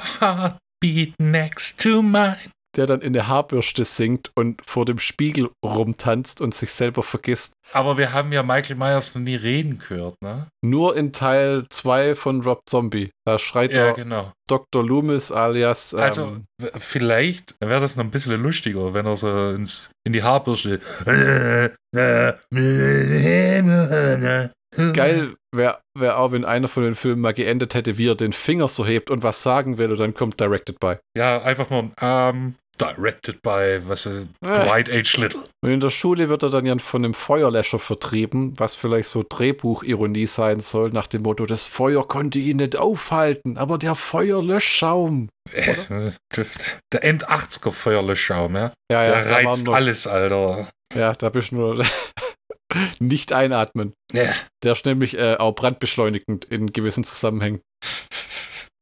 heartbeat next to mine. der dann in der Haarbürste singt und vor dem Spiegel rumtanzt und sich selber vergisst. Aber wir haben ja Michael Myers noch nie reden gehört, ne? Nur in Teil 2 von Rob Zombie. Da schreit Ja, er genau. Dr. Loomis alias ähm, Also, vielleicht wäre das noch ein bisschen lustiger, wenn er so ins, in die Haarbürste. Geil wäre wär auch, wenn einer von den Filmen mal geendet hätte, wie er den Finger so hebt und was sagen will und dann kommt Directed by. Ja, einfach nur ähm, directed by, was ist, Äh. Dwight H. Little. Und in der Schule wird er dann ja von einem Feuerlöscher vertrieben, was vielleicht so Drehbuchironie sein soll, nach dem Motto, das Feuer konnte ihn nicht aufhalten, aber der Feuerlöschschaum. Äh, Der End-80er Feuerlöschschaum, ja? Ja, ja, Der reizt noch, alles, Alter. ja, da bist du nur nicht einatmen. Ja. Der ist nämlich äh, auch brandbeschleunigend in gewissen Zusammenhängen.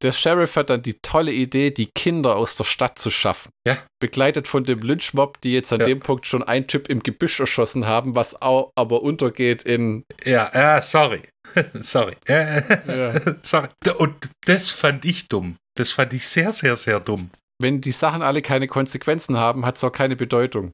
Der Sheriff hat dann die tolle Idee, die Kinder aus der Stadt zu schaffen. Ja. Begleitet von dem Lynchmob, die jetzt an Ja. dem Punkt schon einen Typ im Gebüsch erschossen haben, was auch aber untergeht in. Ja, ja, sorry. sorry. Ja, Ja. sorry. Und das fand ich dumm. Das fand ich sehr, sehr, sehr dumm. Wenn die Sachen alle keine Konsequenzen haben, hat es auch keine Bedeutung.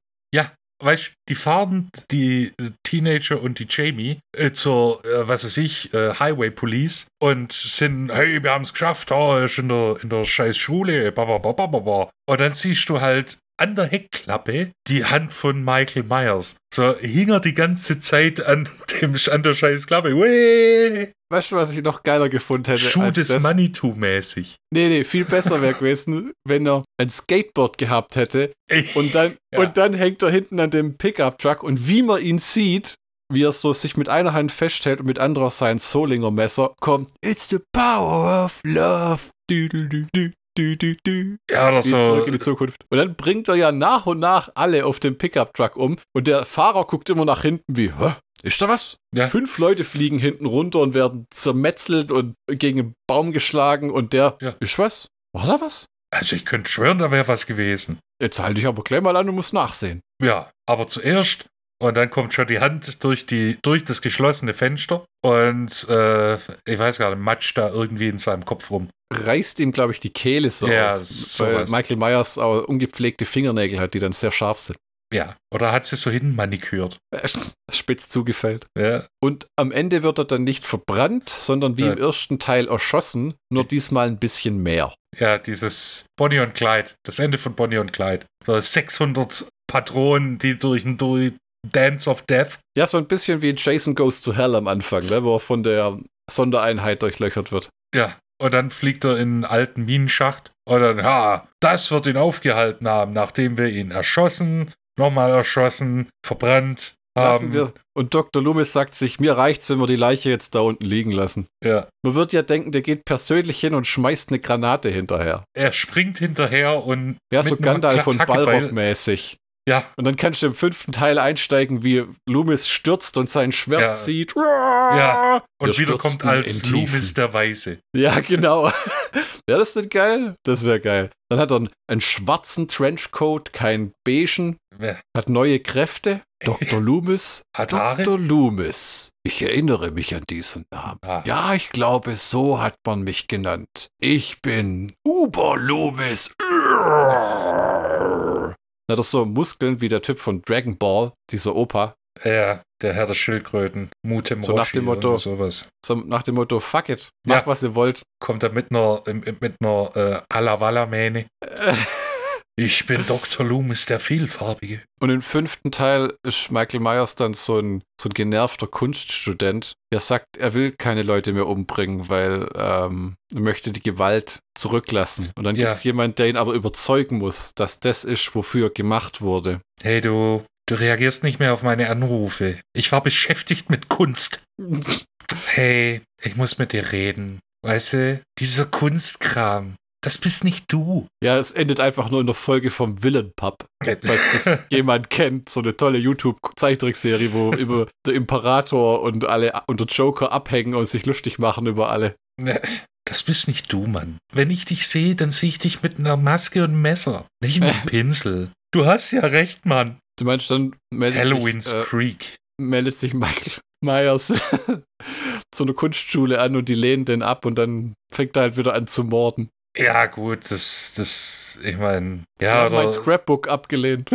Weißt du, die fahren die äh, Teenager und die Jamie äh, zur, äh, was weiß ich, äh, Highway Police und sind, hey, wir haben es geschafft, oh, ist in der, in der scheiß Schule, ba, ba, ba, ba, ba, ba. Und dann siehst du halt an der Heckklappe die Hand von Michael Myers. So hing er die ganze Zeit an, dem, an der scheiß Klappe. Wee! Weißt du, was ich noch geiler gefunden hätte? Schuh des? Manitou-mäßig. Nee, nee, viel besser wäre gewesen, wenn er ein Skateboard gehabt hätte Und dann, Ja. und dann hängt er hinten an dem Pickup-Truck und wie man ihn sieht, wie er so sich mit einer Hand festhält und mit anderer sein Solinger Messer kommt. It's the power of love. Du, du, du, du, du, du. Ja, oder Geht zurück so. in die Zukunft. Und dann bringt er ja nach und nach alle auf dem Pickup-Truck um und der Fahrer guckt immer nach hinten wie, Hä? Ist da was? Ja. Fünf Leute fliegen hinten runter und werden zermetzelt und gegen einen Baum geschlagen und der, Ja. ist was? War da was? Also ich könnte schwören, da wäre was gewesen. Jetzt halte ich aber gleich mal an und muss nachsehen. Ja, aber zuerst. Und dann kommt schon die Hand durch, die, durch das geschlossene Fenster und äh, ich weiß gar nicht, matscht da irgendwie in seinem Kopf rum. Reißt ihm, glaube ich, die Kehle so Ja, auf, weil. Michael Myers auch ungepflegte Fingernägel hat, die dann sehr scharf sind. Ja. Oder hat sie so hin manikürt. Spitz zugefällt. Ja. Und am Ende wird er dann nicht verbrannt, sondern wie Ja. im ersten Teil erschossen, nur diesmal ein bisschen mehr. Ja, dieses Bonnie und Clyde, das Ende von Bonnie und Clyde. So 600 Patronen, die durch durch Dance of Death. Ja, so ein bisschen wie Jason Goes to Hell am Anfang, ne, wo er von der Sondereinheit durchlöchert wird. Ja, und dann fliegt er in einen alten Minenschacht. Und dann, ja, das wird ihn aufgehalten haben, nachdem wir ihn erschossen, nochmal erschossen, verbrannt Lassen haben. wir. Und Dr. Loomis sagt sich, mir reicht's, wenn wir die Leiche jetzt da unten liegen lassen. Ja, Man wird ja denken, der geht persönlich hin und schmeißt eine Granate hinterher. er springt hinterher und Ja, so Gandalf von. Balrog mäßig. Ja, Und dann kannst du im fünften Teil einsteigen, wie Loomis stürzt und sein Schwert Ja. zieht. Ja. und wieder kommt als. Loomis der Weise. Ja, genau. Wäre das denn geil? Das wäre geil. Dann hat er einen, einen schwarzen Trenchcoat, keinen beigen, Ja. hat neue Kräfte. Dr. Loomis. Hat Haare? Dr. Loomis. Ich erinnere mich an diesen Namen. Ah. Ja, ich glaube, so hat man mich genannt. Ich bin Uber Loomis. Hat er so Muskeln wie der Typ von Dragon Ball, dieser Opa. Ja, der Herr der Schildkröten, Mutem So nach dem Motto- oder sowas. So nach dem Motto, fuck it, mach Ja. was ihr wollt. Kommt er mit einer, mit einer äh, Alawala-Mähne. Ich bin Dr. Loomis, der Vielfarbige. Und im fünften Teil ist Michael Myers dann so ein, so ein genervter Kunststudent, der sagt, er will keine Leute mehr umbringen, weil ähm, er möchte die Gewalt zurücklassen. Und dann Ja. gibt es jemanden, der ihn aber überzeugen muss, dass das ist, wofür er gemacht wurde. Hey du, du reagierst nicht mehr auf meine Anrufe. Ich war beschäftigt mit Kunst. Hey, ich muss mit dir reden. Weißt du, dieser Kunstkram, das bist nicht du. Ja, es endet einfach nur in der Folge vom Villain Pub, falls das jemand kennt. So eine tolle YouTube-Zeichentrickserie, wo immer der Imperator und alle und der Joker abhängen und sich lustig machen über alle. Das bist nicht du, Mann. Wenn ich dich sehe, dann sehe ich dich mit einer Maske und Messer, nicht mit einem Pinsel. Du hast ja recht, Mann. Du meinst, dann meldet Halloween's sich, äh, Creek. meldet sich Michael Myers zu einer Kunstschule an und die lehnen den ab und dann fängt er halt wieder an zu morden. Ja, gut, das, das, ich meine, Ja, ja, mein Scrapbook abgelehnt.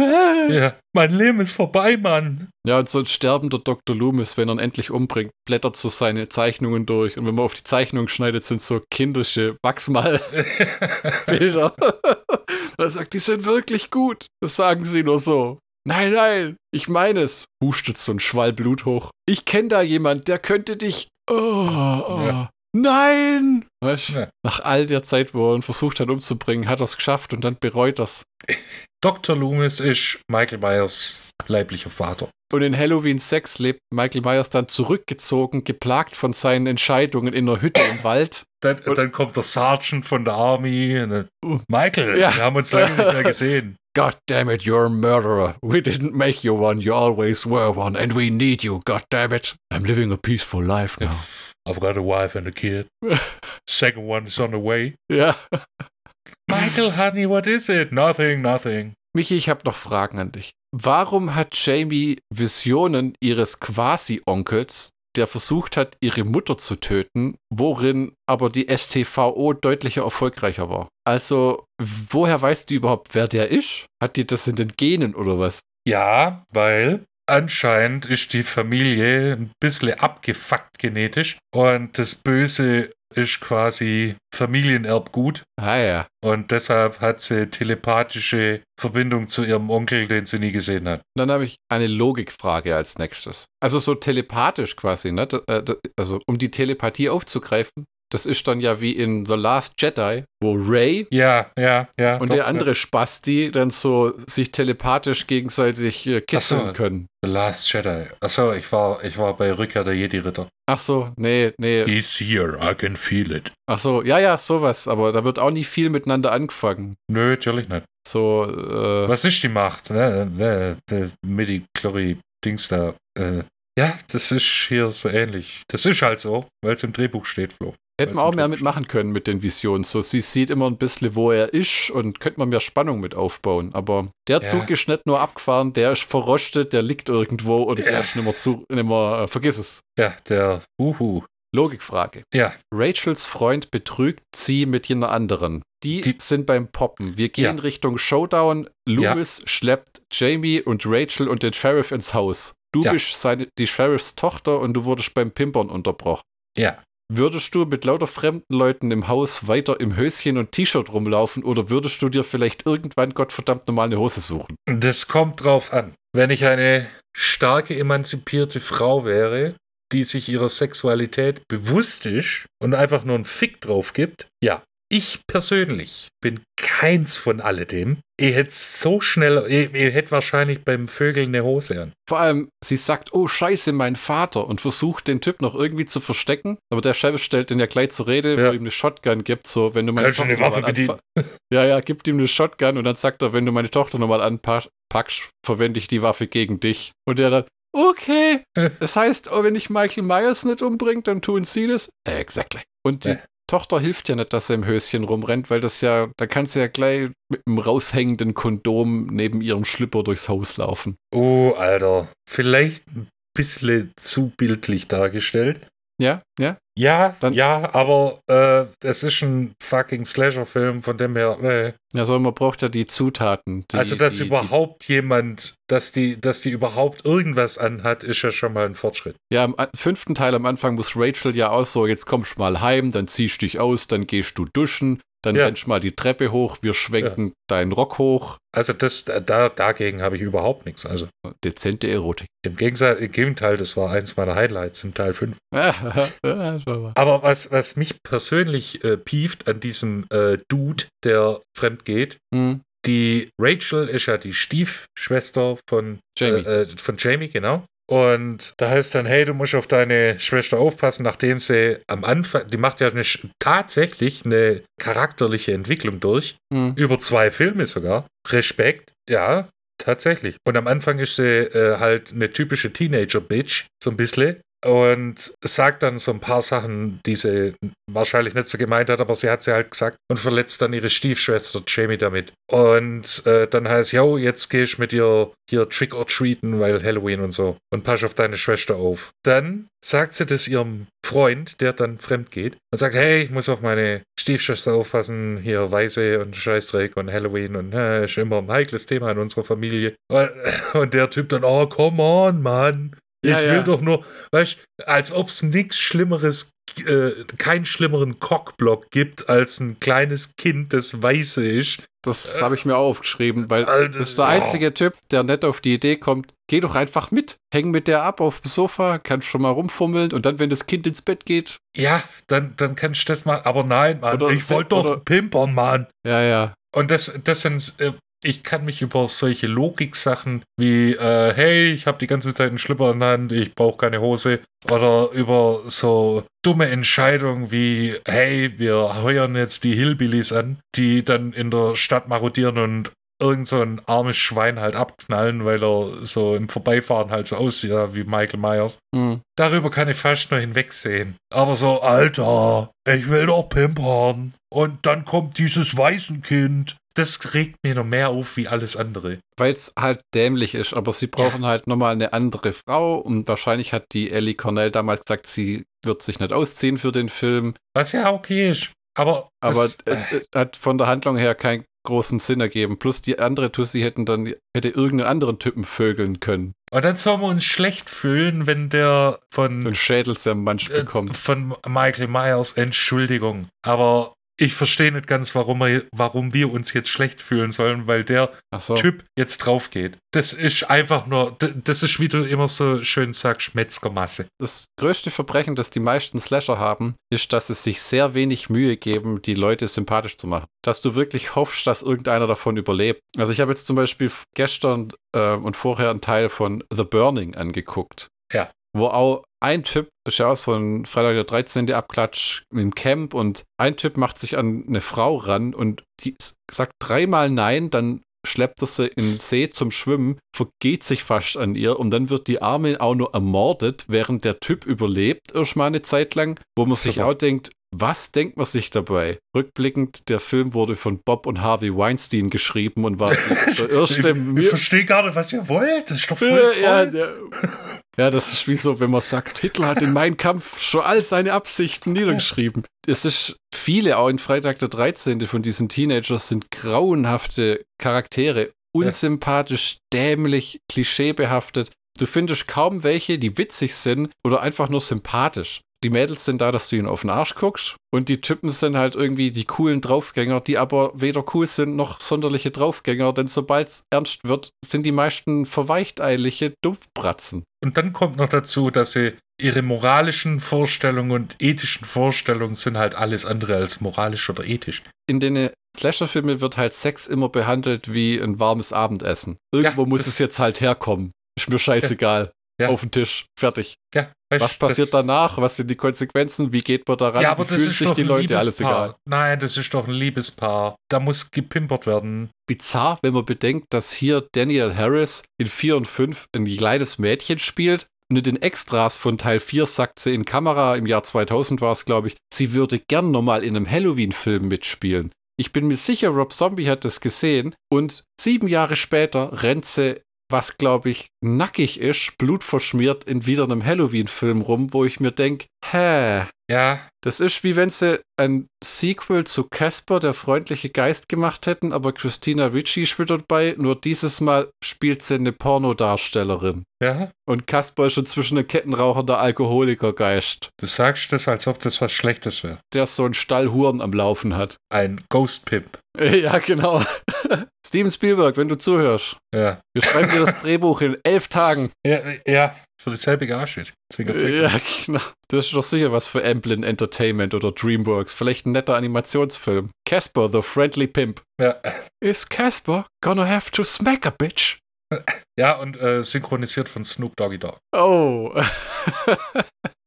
ja, mein Leben ist vorbei, Mann. Ja, und so ein sterbender Dr. Loomis, wenn er ihn endlich umbringt, blättert so seine Zeichnungen durch. Und wenn man auf die Zeichnung schneidet, sind so kindische Wachsmalbilder. er sagt, die sind wirklich gut. Das sagen sie nur so. Nein, nein, ich meine es. Hustet so ein Schwall Blut hoch. Ich kenne da jemand, der könnte dich. Oh, oh. Ja. Nein! Weißt, Ja. Nach all der Zeit, wo er ihn versucht hat umzubringen, hat er es geschafft und dann bereut das. Dr. Loomis ist Michael Myers leiblicher Vater. Und in Halloween 6 lebt Michael Myers dann zurückgezogen, geplagt von seinen Entscheidungen in einer Hütte im Wald. Dann, Und- dann kommt der Sergeant von der Army. Und dann, Uh. Michael, Ja. wir haben uns lange nicht mehr gesehen. God damn it, you're a murderer. We didn't make you one, you always were one, and we need you, god damn it. I'm living a peaceful life now. I've got a wife and a kid. Second one is on the way. Ja. Michael, honey, what is it? Nothing, nothing. Michi, ich habe noch Fragen an dich. Warum hat Jamie Visionen ihres Quasi-Onkels, der versucht hat, ihre Mutter zu töten, worin aber die STVO deutlicher erfolgreicher war? Also, woher weißt du überhaupt, wer der ist? Hat die das in den Genen oder was? Ja, weil anscheinend ist die Familie ein bisschen abgefuckt genetisch und das Böse ist quasi Familienerbgut Ah ja. und deshalb hat sie telepathische Verbindung zu ihrem Onkel, den sie nie gesehen hat. Dann habe ich eine Logikfrage als nächstes. Also so telepathisch quasi, ne? Äh, Also um die Telepathie aufzugreifen, Das ist dann ja wie in The Last Jedi, wo Ray Ja, ja, ja. und doch, der andere Spasti dann so sich telepathisch gegenseitig äh, kitzeln so. können. The Last Jedi. Achso, ich war, ich war bei Rückkehr der Jedi-Ritter. Ach so, nee, nee. He's here, I can feel it. Ach so, ja, ja, sowas. Aber da wird auch nie viel miteinander angefangen. Nö, natürlich nicht. So, äh, Was ist die Macht? Äh, äh, äh, Midi-Chlori-Dings da. Äh, ja, das ist hier so ähnlich. Das ist halt so, weil es im Drehbuch steht, Flo. Hätten wir auch mehr mitmachen können mit den Visionen. So, sie sieht immer ein bisschen, wo er ist und könnte man mehr Spannung mit aufbauen. Aber der Ja. Zug ist nicht nur abgefahren, der ist verrostet, der liegt irgendwo und der Ja. ist nicht mehr zu, nicht mehr, äh, vergiss es. Ja, der Uhu. Logikfrage. Ja, Rachels Freund betrügt sie mit jener anderen. Die, Die- sind beim Poppen. Wir gehen Ja. Richtung Showdown. Loomis schleppt Jamie und Rachel und den Sheriff ins Haus. Du Ja. bist seine, die Sheriffs Tochter und du wurdest beim Pimpern unterbrochen. ja. Würdest du mit lauter fremden Leuten im Haus weiter im Höschen und T-Shirt rumlaufen oder würdest du dir vielleicht irgendwann Gottverdammt normal eine Hose suchen? Das kommt drauf an. Wenn ich eine starke, emanzipierte Frau wäre, die sich ihrer Sexualität bewusst ist und einfach nur einen Fick drauf gibt, ja. Ich persönlich bin keins von alledem. Ihr hättet so schnell, ihr, ihr hättet wahrscheinlich beim Vögeln eine Hose an. Vor allem, sie sagt, oh scheiße, mein Vater und versucht den Typ noch irgendwie zu verstecken, aber der Sheriff stellt den ja gleich zur Rede, Ja. wo ihm eine Shotgun gibt, so, wenn du meine Kannst Tochter Waffe bedienen? Ja, ja, gibt ihm eine Shotgun und dann sagt er, wenn du meine Tochter nochmal anpackst, verwende ich die Waffe gegen dich. Und der dann, okay, Äh. das heißt, oh, wenn ich Michael Myers nicht umbringe, dann tun sie das? Exactly. Und die Äh. Tochter hilft ja nicht, dass er im Höschen rumrennt, weil das ja, da kannst du ja gleich mit einem raushängenden Kondom neben ihrem Schlipper durchs Haus laufen. Oh, Alter. Vielleicht ein bisschen zu bildlich dargestellt. Ja, ja. Ja, Dann- ja, aber äh, es ist ein fucking Slasher-Film, von dem her. Äh. Also man braucht ja die Zutaten. Die, also, dass die, überhaupt jemand, dass die, dass die überhaupt irgendwas anhat, ist ja schon mal ein Fortschritt. Die, ja, im fünften Teil am Anfang muss Rachel ja auch so, jetzt kommst du mal heim, dann ziehst dich aus, dann gehst du duschen, dann Ja. rennst mal die Treppe hoch, wir schwenken deinen Rock hoch. Also das, da, dagegen habe ich überhaupt nichts. Also Dezente Erotik. im Gegensatz, im Gegenteil, das war eins meiner Highlights im Teil 5. Ja, schau mal. Aber was, was mich persönlich äh, pieft an diesem äh, Dude, der fremd geht, Hm, die Rachel ist ja die Stiefschwester von Jamie. Äh, äh, von Jamie, genau. Und da heißt dann, hey, du musst auf deine Schwester aufpassen, nachdem sie am Anfang, die macht ja eine, tatsächlich eine charakterliche Entwicklung durch, Hm. über zwei Filme sogar. Respekt, ja, tatsächlich. Und am Anfang ist sie äh, halt eine typische Teenager-Bitch, so ein bisschen. Und sagt dann so ein paar Sachen, die sie wahrscheinlich nicht so gemeint hat, aber sie hat sie halt gesagt und verletzt dann ihre Stiefschwester Jamie damit. Und äh, dann heißt, yo, jetzt geh ich mit ihr hier Trick or Treaten, weil Halloween und so. Und pass auf deine Schwester auf. Dann sagt sie das ihrem Freund, der dann fremd geht, und sagt, hey, ich muss auf meine Stiefschwester aufpassen, hier Weiße und Scheißdreck und Halloween und äh, ist immer ein heikles Thema in unserer Familie. Und, und der Typ dann, oh, come on, Mann. Ich Ja, will ja. doch nur, weißt als ob es nichts Schlimmeres, äh, keinen schlimmeren Cockblock gibt, als ein kleines Kind, das weiße ist. Das habe ich mir auch aufgeschrieben, weil Alter, das ist der oh. einzige Typ, der nicht auf die Idee kommt, geh doch einfach mit. Häng mit der ab auf dem Sofa, kannst schon mal rumfummeln und dann, wenn das Kind ins Bett geht, Ja, dann, dann kannst du das mal, aber nein, Mann, Oder- ich wollte doch oder- pimpern, Mann. ja, ja. Und das, das sind, äh, ich kann mich über solche Logik-Sachen wie, äh, hey, ich habe die ganze Zeit einen Schlipper in der Hand, ich brauche keine Hose. Oder über so dumme Entscheidungen wie, hey, wir heuern jetzt die Hillbillies an, die dann in der Stadt marodieren und irgend so ein armes Schwein halt abknallen, weil er so im Vorbeifahren halt so aussieht ja, wie Michael Myers. Hm. Darüber kann ich fast nur hinwegsehen. Aber so, Alter, ich will doch pimpern. Und dann kommt dieses Waisenkind. Das regt mir noch mehr auf wie alles andere. Weil es halt dämlich ist, aber sie brauchen halt nochmal eine andere Frau und wahrscheinlich hat die Ellie Cornell damals gesagt, sie wird sich nicht ausziehen für den Film, Was ja okay ist. Aber, aber das, es äh, hat von der Handlung her keinen großen Sinn ergeben. Plus die andere Tussi hätten dann, hätte irgendeinen anderen Typen vögeln können. und dann sollen wir uns schlecht fühlen, wenn der So einen von, Schädelsermansch äh, bekommt. von Michael Myers, Entschuldigung, aber ich verstehe nicht ganz, warum wir, warum wir uns jetzt schlecht fühlen sollen, weil der so. Typ jetzt drauf geht. Das ist einfach nur, das ist, wie du immer so schön sagst, Metzgermasse. Das größte Verbrechen, das die meisten Slasher haben, ist, dass sie sich sehr wenig Mühe geben, die Leute sympathisch zu machen. Dass du wirklich hoffst, dass irgendeiner davon überlebt. Also ich habe jetzt zum Beispiel gestern äh, und vorher einen Teil von The Burning angeguckt. Ja. Wo auch ein Typ, ist ja auch so ein Freitag der 13. Abklatsch im Camp und ein Typ macht sich an eine Frau ran und die sagt dreimal nein, dann schleppt er sie in den See zum Schwimmen, vergeht sich fast an ihr und dann wird die Arme auch nur ermordet, während der Typ überlebt, erstmal eine Zeit lang, wo man sich Super. auch denkt, was denkt man sich dabei? Rückblickend, der Film wurde von Bob und Harvey Weinstein geschrieben und war der erste ich ich verstehe gar nicht, was ihr wollt. Das ist doch voll toll. ja, der, ja, das ist wie so, wenn man sagt, Hitler hat in Mein Kampf schon all seine Absichten niedergeschrieben. Es ist viele, auch in Freitag der 13. von diesen Teenagers sind grauenhafte Charaktere, unsympathisch, dämlich, klischeebehaftet. Du findest kaum welche, die witzig sind oder einfach nur sympathisch. Die Mädels sind da, dass du ihnen auf den Arsch guckst. Und die Typen sind halt irgendwie die coolen Draufgänger, die aber weder cool sind noch sonderliche Draufgänger, denn sobald es ernst wird, sind die meisten verweichteilige Dumpfbratzen. Und dann kommt noch dazu, dass sie ihre moralischen Vorstellungen und ethischen Vorstellungen sind halt alles andere als moralisch oder ethisch. In den Slasher-Filmen wird halt Sex immer behandelt wie ein warmes Abendessen. Irgendwo Ja, muss es jetzt halt herkommen. Ist mir scheißegal. Ja. Auf den Tisch. Fertig. Ja, Was passiert das, danach? Was sind die Konsequenzen? Wie geht man daran? Ja, aber Wie das fühlen ist sich doch die Leute? Alles egal. Nein, das ist doch ein Liebespaar. Da muss gepimpert werden. bizarr, wenn man bedenkt, dass hier Daniel Harris in 4 und 5 ein kleines Mädchen spielt. Und in den Extras von Teil 4 sagt sie in Kamera, im Jahr 2000 war es, glaube ich, sie würde gern nochmal in einem Halloween-Film mitspielen. Ich bin mir sicher, Rob Zombie hat das gesehen und sieben Jahre später rennt sie, was glaube ich nackig ist, blutverschmiert in wieder einem Halloween-Film rum, wo ich mir denke, hä, Ja, das ist wie wenn sie ein Sequel zu Casper, der freundliche Geist, gemacht hätten, aber Christina Ricci ist wieder dabei, nur dieses Mal spielt sie eine Pornodarstellerin. ja. Und Casper ist inzwischen ein kettenrauchender Alkoholikergeist, Du sagst das, als ob das was Schlechtes wäre. der so einen Stall Huren am Laufen hat. Ein Ghost Pimp. Ja, genau. Steven Spielberg, wenn du zuhörst, Ja. wir schreiben dir das Drehbuch in elf Tagen. Ja, ja. Für Gage. Zwinker, zwinker. Ja, genau. Das ist doch sicher was für Amblin Entertainment oder Dreamworks. Vielleicht ein netter Animationsfilm. Casper, the Friendly Pimp. Ja. Is Casper gonna have to smack a bitch? Ja, und äh, synchronisiert von Snoop Doggy Dogg. Oh.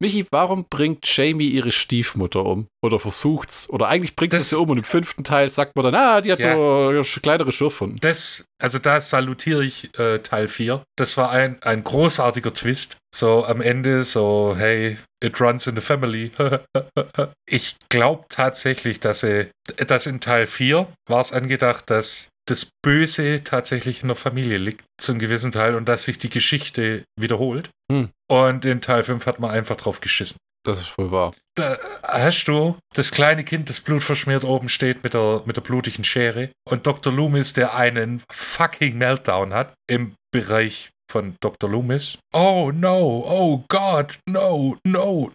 Michi, warum bringt Jamie ihre Stiefmutter um? Oder versucht's? Oder eigentlich bringt Das- sie sie um und im fünften Teil sagt man dann, ah, die hat Ja. nur kleinere Schürfhunden. Das, also da salutiere ich äh, Teil 4. Das war ein, ein großartiger Twist. So am Ende, so, hey, it runs in the family. ich glaube tatsächlich, dass, sie, dass in Teil 4 war es angedacht, dass das Böse tatsächlich in der Familie liegt, zum gewissen Teil, und dass sich die Geschichte wiederholt. Hm. Und in Teil 5 hat man einfach drauf geschissen. Das ist wohl wahr. Da hast du das kleine Kind, das blutverschmiert oben steht mit der, mit der blutigen Schere. Und Dr. Loomis, der einen fucking Meltdown hat im Bereich von Dr. Loomis. Oh no, oh Gott, no, no,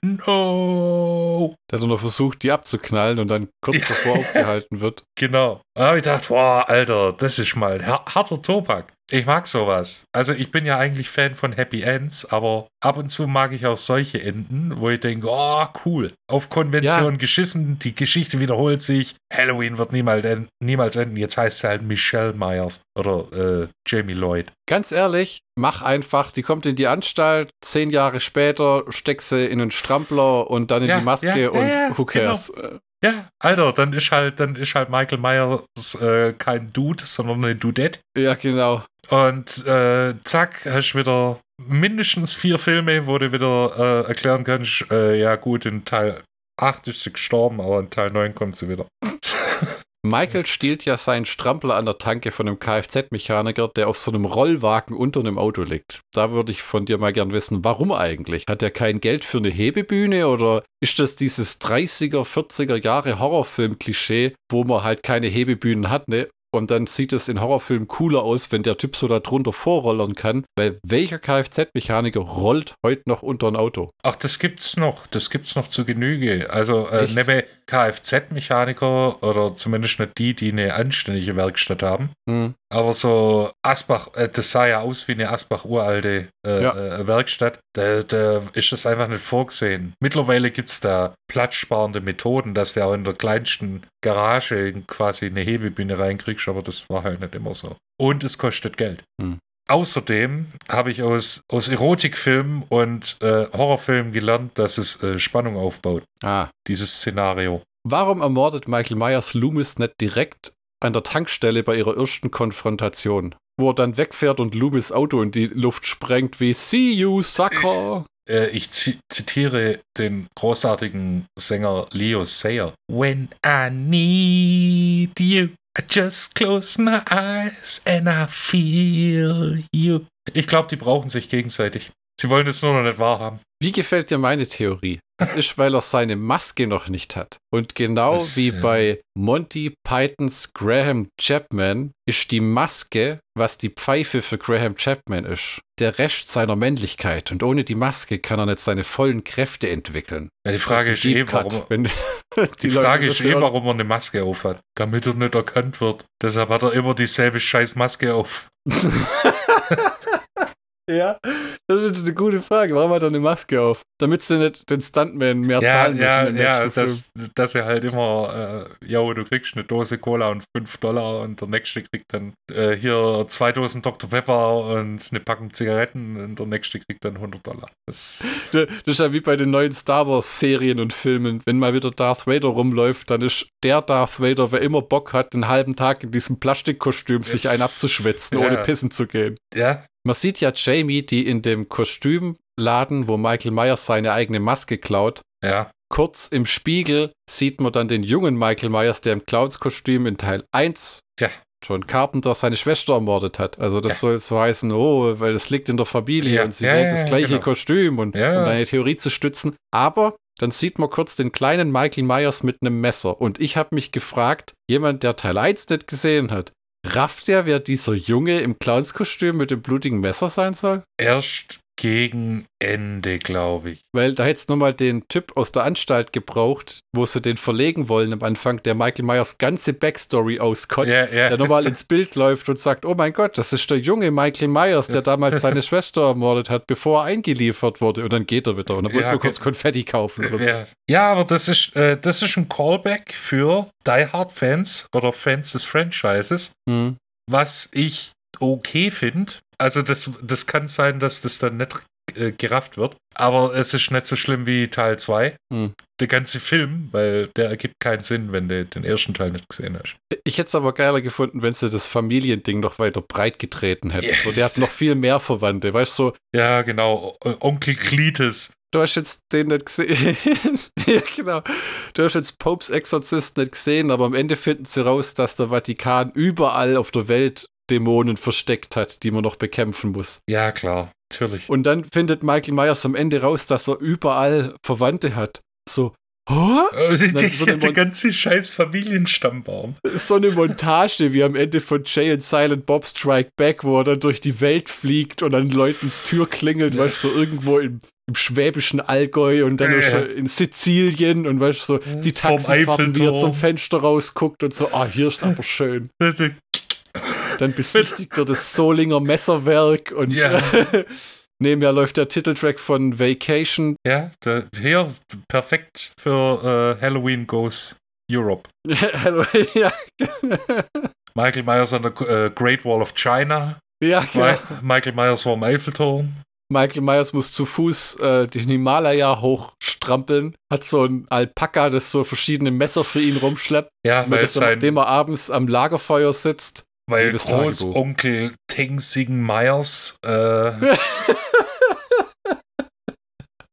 no. Der hat nur noch versucht, die abzuknallen und dann kurz davor aufgehalten wird. Genau. Da habe ich gedacht, wow, Alter, das ist mal ein har- harter Topak. Ich mag sowas. Also ich bin ja eigentlich Fan von Happy Ends, aber ab und zu mag ich auch solche Enden, wo ich denke, oh, cool. Auf Konvention geschissen, die Geschichte wiederholt sich. Halloween wird niemals, en- niemals enden. Jetzt heißt sie halt Michelle Myers oder äh, Jamie Lloyd. Ganz ehrlich, mach einfach, die kommt in die Anstalt, zehn Jahre später steck sie in einen Strampler und dann in Ja, die Maske ja, ja, und ja, who cares? Äh, Ja, Alter, dann ist halt, dann ist halt Michael Myers äh, kein Dude, sondern eine Dudette. Ja, genau. Und äh, zack, hast du wieder mindestens vier Filme, wo du wieder äh, erklären kannst, äh, ja gut, in Teil 8 ist sie gestorben, aber in Teil 9 kommt sie wieder. Michael stiehlt ja seinen Strampler an der Tanke von einem Kfz-Mechaniker, der auf so einem Rollwagen unter einem Auto liegt. Da würde ich von dir mal gern wissen, warum eigentlich? Hat er kein Geld für eine Hebebühne oder ist das dieses 30er, 40er Jahre Horrorfilm-Klischee, wo man halt keine Hebebühnen hat, ne? Und dann sieht es in Horrorfilmen cooler aus, wenn der Typ so da drunter vorrollern kann, weil welcher Kfz-Mechaniker rollt heute noch unter ein Auto? Ach, das gibt's noch, das gibt's noch zu Genüge. Also äh? Kfz-Mechaniker oder zumindest nicht die, die eine anständige Werkstatt haben. Hm. Aber so Asbach, äh, das sah ja aus wie eine Asbach-uralte äh, Ja. äh, Werkstatt. Da, da ist das einfach nicht vorgesehen. Mittlerweile gibt es da platzsparende Methoden, dass du auch in der kleinsten Garage quasi eine Hebebühne reinkriegst, aber das war halt nicht immer so. Und es kostet Geld. Hm. Außerdem habe ich aus, aus Erotikfilmen und äh, Horrorfilmen gelernt, dass es äh, Spannung aufbaut, Ah. dieses Szenario. Warum ermordet Michael Myers Loomis nicht direkt an der Tankstelle bei ihrer ersten Konfrontation? Wo er dann wegfährt und Loomis Auto in die Luft sprengt wie See you, sucker! Äh, ich zi zitiere den großartigen Sänger Leo Sayer. When I need you, I just close my eyes and I feel you. Ich glaube, die brauchen sich gegenseitig. Sie wollen es nur noch nicht wahrhaben. Wie gefällt dir meine Theorie? Das ist, weil er seine Maske noch nicht hat. Und genau Das, wie äh, bei Monty Pythons Graham Chapman ist die Maske, was die Pfeife für Graham Chapman ist. Der Rest seiner Männlichkeit. Und ohne die Maske kann er nicht seine vollen Kräfte entwickeln. Ja, die Frage Also ist eh, warum, wenn die Leute Frage ist eh, warum er eine Maske aufhat. Damit er nicht erkannt wird. Deshalb hat er immer dieselbe scheiß Maske auf. Ja, das ist eine gute Frage. Warum hat er eine Maske auf? Damit sie nicht den Stuntman mehr Ja, zahlen müssen ja, im ja, dass, dass er halt immer, äh, ja, du kriegst eine Dose Cola und 5 Dollar und der nächste kriegt dann äh, hier zwei Dosen Dr. Pepper und eine Packung Zigaretten und der nächste kriegt dann 100 Dollar. Das, Das ist ja wie bei den neuen Star Wars Serien und Filmen. Wenn mal wieder Darth Vader rumläuft, dann ist der Darth Vader, wer immer Bock hat, den halben Tag in diesem Plastikkostüm sich einen abzuschwitzen, Ja. ohne pissen zu gehen. ja, Man sieht ja Jamie, die in dem Kostümladen, wo Michael Myers seine eigene Maske klaut, ja, kurz im Spiegel sieht man dann den jungen Michael Myers, der im Clownskostüm in Teil 1 Ja. John Carpenter seine Schwester ermordet hat. Also das Ja. soll so heißen, oh, weil das liegt in der Familie Ja. und sie Ja, ja, das gleiche genau. Kostüm und um deine Theorie zu stützen. Aber dann sieht man kurz den kleinen Michael Myers mit einem Messer. Und ich habe mich gefragt, jemand, der Teil 1 nicht gesehen hat, rafft ja, wer dieser Junge im Clownskostüm mit dem blutigen Messer sein soll? erst gegen Ende, glaube ich. Weil da hättest nochmal den Typ aus der Anstalt gebraucht, wo sie den verlegen wollen am Anfang, der Michael Myers ganze Backstory auskotzt, Ja, ja. der nochmal ins Bild läuft und sagt, oh mein Gott, das ist der junge Michael Myers, der damals seine Schwester ermordet hat, bevor er eingeliefert wurde. Und dann geht er wieder und dann wollte Ja, nur kurz Konfetti kaufen oder so. Ja. ja, aber das ist, äh, das ist ein Callback für Die Hard Fans oder Fans des Franchises, Hm. was ich okay finde. Also das, das kann sein, dass das dann nicht äh, gerafft wird, aber es ist nicht so schlimm wie Teil 2. Hm. Der ganze Film, weil der ergibt keinen Sinn, wenn du den ersten Teil nicht gesehen hast. Ich hätte es aber geiler gefunden, wenn sie das Familiending noch weiter breit getreten hätten. Yes. So, der hat noch viel mehr Verwandte. Weißt du, so, Ja, genau. Onkel Cletus. du hast jetzt den nicht gesehen. ja, genau. Du hast jetzt Popes Exorzist nicht gesehen, aber am Ende finden sie raus, dass der Vatikan überall auf der Welt Dämonen versteckt hat, die man noch bekämpfen muss. Ja, klar. Natürlich. Und dann findet Michael Myers am Ende raus, dass er überall Verwandte hat. So, die- Dann die- wird der immer- ganze scheiß Familienstammbaum. so eine Montage wie am Ende von Jay and Silent Bob Strike Back, wo er dann durch die Welt fliegt und an Leutens Tür klingelt, Ja. weißt du, so irgendwo im, im schwäbischen Allgäu und dann Ja, in Sizilien und weißt du, so die Taxifahrten, wie er zum Fenster rausguckt und so, ah, hier ist aber schön. Das ist- Dann besichtigt er das Solinger Messerwerk und Ja. nebenher läuft der Titeltrack von Vacation. Ja, der, hier perfekt für äh, Halloween Goes Europe. Ja. Michael Myers an der äh, Great Wall of China. ja, genau. Mi- Michael Myers vorm Eiffelturm. Michael Myers muss zu Fuß äh, den Himalaya hochstrampeln, hat so ein Alpaka, das so verschiedene Messer für ihn rumschleppt, Ja, weil sein, nachdem er abends am Lagerfeuer sitzt. Weil. Großonkel Tenzing Myers äh,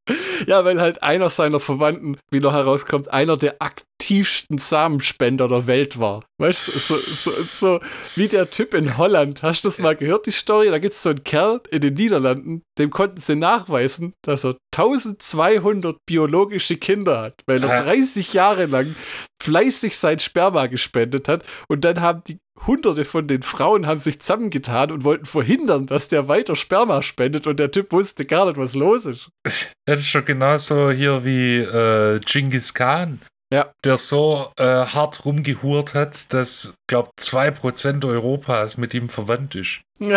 Ja, weil halt einer seiner Verwandten, wie noch herauskommt, einer der aktivsten Samenspender der Welt war. Weißt du, so, so, so wie der Typ in Holland. Hast du das mal gehört, die Story? Da gibt es so einen Kerl in den Niederlanden, dem konnten sie nachweisen, dass er 1200 biologische Kinder hat, weil er Ah. 30 Jahre lang fleißig sein Sperma gespendet hat und dann haben die Hunderte von den Frauen haben sich zusammengetan und wollten verhindern, dass der weiter Sperma spendet und der Typ wusste gar nicht, was los ist. das ist schon genauso hier wie äh, Genghis Khan. Ja. der so äh, hart rumgehurt hat, dass, glaub, 2% Europas mit ihm verwandt ist.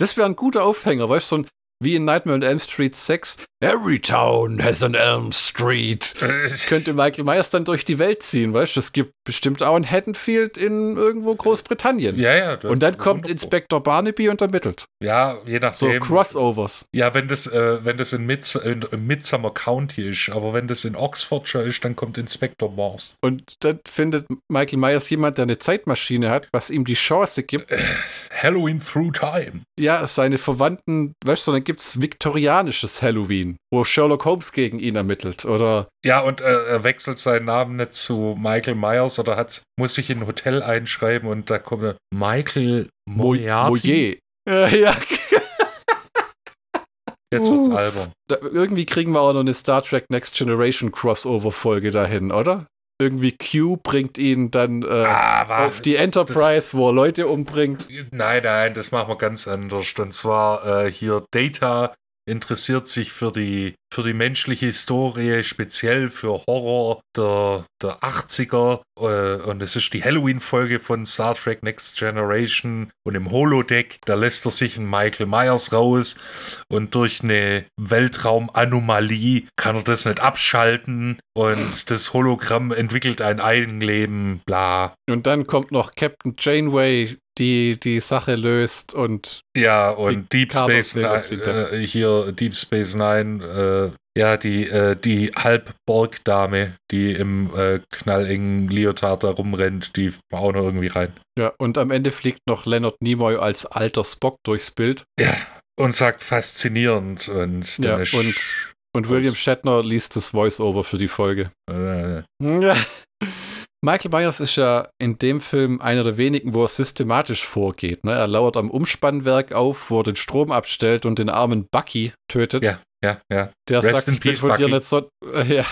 Das wäre ein guter Aufhänger, weißt du, so ein, wie in Nightmare on Elm Street 6. Every town has an Elm Street. Könnte Michael Myers dann durch die Welt ziehen, weißt du? Es gibt bestimmt auch ein Haddonfield in irgendwo Großbritannien. ja, ja. Und dann kommt wunderbar. Inspektor Barnaby und ermittelt. Ja, je So nachdem. Crossovers. ja, wenn das, äh, wenn das in, Mids in, in Midsummer County ist, aber wenn das in Oxfordshire ist, dann kommt Inspector Morse. Und dann findet Michael Myers jemand, der eine Zeitmaschine hat, was ihm die Chance gibt, Halloween through time. ja, seine Verwandten, weißt du, dann gibt es viktorianisches Halloween, wo Sherlock Holmes gegen ihn ermittelt. Oder Ja, und äh, er wechselt seinen Namen nicht zu Michael Myers oder hat, muss sich in ein Hotel einschreiben und da kommt er, Michael Mo Moriarty. Moyer. Ja, ja. Jetzt wird's Uh. albern. Da, irgendwie kriegen wir auch noch eine Star Trek Next Generation Crossover-Folge dahin, oder? Irgendwie Q bringt ihn dann äh, Ah, auf die Enterprise, wo er Leute umbringt. Nein, nein, das machen wir ganz anders. Und zwar äh, hier Data interessiert sich für die, für die menschliche Historie, speziell für Horror der, der 80er. Äh, und es ist die Halloween-Folge von Star Trek Next Generation. Und im Holodeck, da lässt er sich einen Michael Myers raus. Und durch eine Weltraumanomalie kann er das nicht abschalten. Und das Hologramm entwickelt ein Eigenleben, bla. Und dann kommt noch Captain Janeway, die die Sache löst und Ja, und Deep Space Nine, äh, hier Deep Space Nine, äh, ja, die, äh, die Halb-Borg-Dame, die im äh, knallengen Leotard da rumrennt, die auch noch irgendwie rein. ja, und am Ende fliegt noch Leonard Nimoy als alter Spock durchs Bild. Ja, und sagt faszinierend und Ja, und, und William Shatner liest das Voice-Over für die Folge. äh, Ja. Michael Myers ist ja in dem Film einer der wenigen, wo er systematisch vorgeht. Ne? Er lauert am Umspannwerk auf, wo er den Strom abstellt und den armen Bucky tötet. Ja, ja, ja. Der Rest sagt, in ich peace, von dir nicht so. Äh, ja.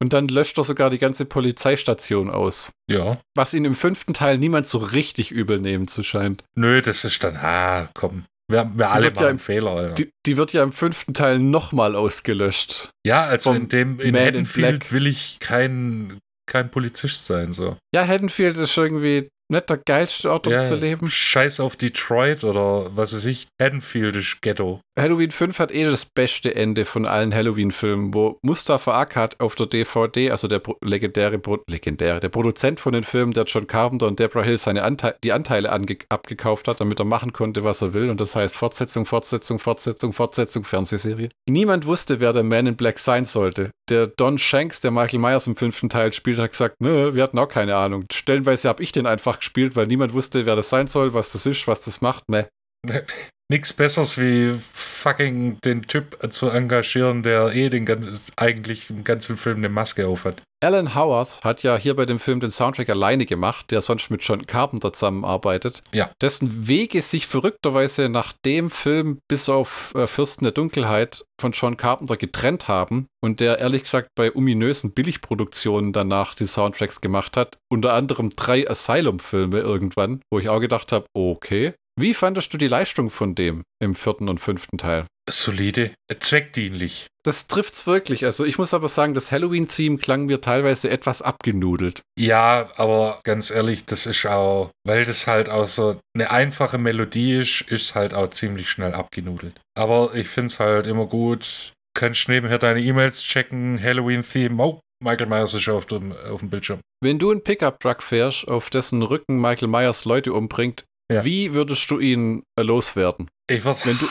Und dann löscht er sogar die ganze Polizeistation aus. Ja. Was ihn im fünften Teil niemand so richtig übel nehmen zu scheint. Nö, das ist dann, ah, komm. Wir, wir alle wird ja machen im- Fehler, Alter. Die, die wird ja im fünften Teil nochmal ausgelöscht. ja, also in dem, in Man Haddonfield will ich kein, kein Polizist sein, so. Ja, Haddonfield ist irgendwie nicht der geilste Ort, um Ja, zu leben. Scheiß auf Detroit oder was weiß ich. Haddonfield ist Ghetto. Halloween 5 hat eh das beste Ende von allen Halloween-Filmen, wo Mustafa Akkad auf der DVD, also der legendäre, legendäre, der Produzent von den Filmen, der John Carpenter und Deborah Hill seine Ante die Anteile abgekauft hat, damit er machen konnte, was er will. Und das heißt Fortsetzung, Fortsetzung, Fortsetzung, Fortsetzung, Fernsehserie. Niemand wusste, wer der Man in Black sein sollte. Der Don Shanks, der Michael Myers im fünften Teil spielt, hat gesagt, nö, wir hatten auch keine Ahnung. Stellenweise habe ich den einfach gespielt, weil niemand wusste, wer das sein soll, was das ist, was das macht. Meh. Nix Besseres wie fucking den Typ zu engagieren, der eh den ganzen, eigentlich im ganzen Film eine Maske aufhat. Alan Howard hat ja hier bei dem Film den Soundtrack alleine gemacht, der sonst mit John Carpenter zusammenarbeitet. Ja. Dessen Wege sich verrückterweise nach dem Film bis auf äh, Fürsten der Dunkelheit von John Carpenter getrennt haben und der ehrlich gesagt bei ominösen Billigproduktionen danach die Soundtracks gemacht hat. Unter anderem drei Asylum-Filme irgendwann, wo ich auch gedacht habe, okay. Wie fandest du die Leistung von dem im vierten und fünften Teil? Solide, äh, zweckdienlich. Das trifft's wirklich. Also ich muss aber sagen, das Halloween-Theme klang mir teilweise etwas abgenudelt. Ja, aber ganz ehrlich, das ist auch, weil das halt auch so eine einfache Melodie ist, ist halt auch ziemlich schnell abgenudelt. Aber ich finde es halt immer gut. Kannst nebenher deine E-Mails checken, Halloween-Theme. Oh, Michael Myers ist auf dem, auf dem Bildschirm. Wenn du einen Pickup-Truck fährst, auf dessen Rücken Michael Myers Leute umbringt, Ja. wie würdest du ihn äh, loswerden? Ich würde Wenn du-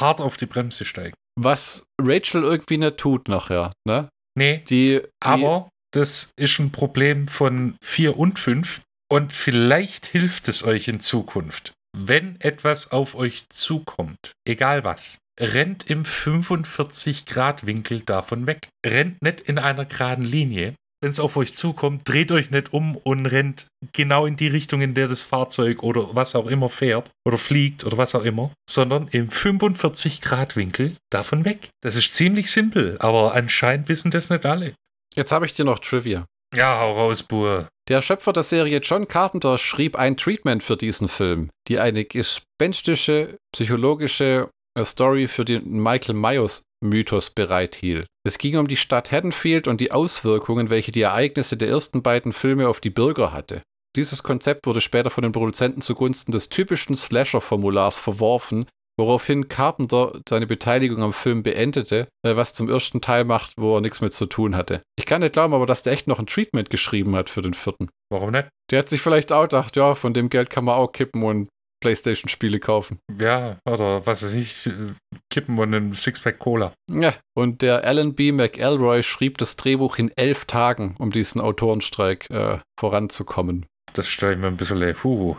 hart auf die Bremse steigen. Was Rachel irgendwie nicht tut nachher, ne? Nee, Die, die Aber das ist ein Problem von 4 und 5 und vielleicht hilft es euch in Zukunft. Wenn etwas auf euch zukommt, egal was, rennt im 45-Grad-Winkel davon weg. Rennt nicht in einer geraden Linie. Wenn es auf euch zukommt, dreht euch nicht um und rennt genau in die Richtung, in der das Fahrzeug oder was auch immer fährt oder fliegt oder was auch immer, sondern im 45-Grad-Winkel davon weg. Das ist ziemlich simpel, aber anscheinend wissen das nicht alle. Jetzt habe ich dir noch Trivia. Ja, hau raus, Bur. Der Schöpfer der Serie John Carpenter schrieb ein Treatment für diesen Film, die eine gespenstische, psychologische äh, Story für den Michael Myers Mythos bereithielt. Es ging um die Stadt Haddonfield und die Auswirkungen, welche die Ereignisse der ersten beiden Filme auf die Bürger hatte. Dieses Konzept wurde später von den Produzenten zugunsten des typischen Slasher-Formulars verworfen, woraufhin Carpenter seine Beteiligung am Film beendete, äh, was zum ersten Teil macht, wo er nichts mit zu tun hatte. Ich kann nicht glauben, aber dass der echt noch ein Treatment geschrieben hat für den vierten. Warum nicht? Der hat sich vielleicht auch gedacht, ja, von dem Geld kann man auch kippen und Playstation-Spiele kaufen. Ja, oder was weiß ich, äh, kippen und einen Sixpack Cola. Ja, und der Alan B. McElroy schrieb das Drehbuch in elf Tagen, um diesen Autorenstreik äh, voranzukommen. Das stelle ich mir ein bisschen leer. Huhu.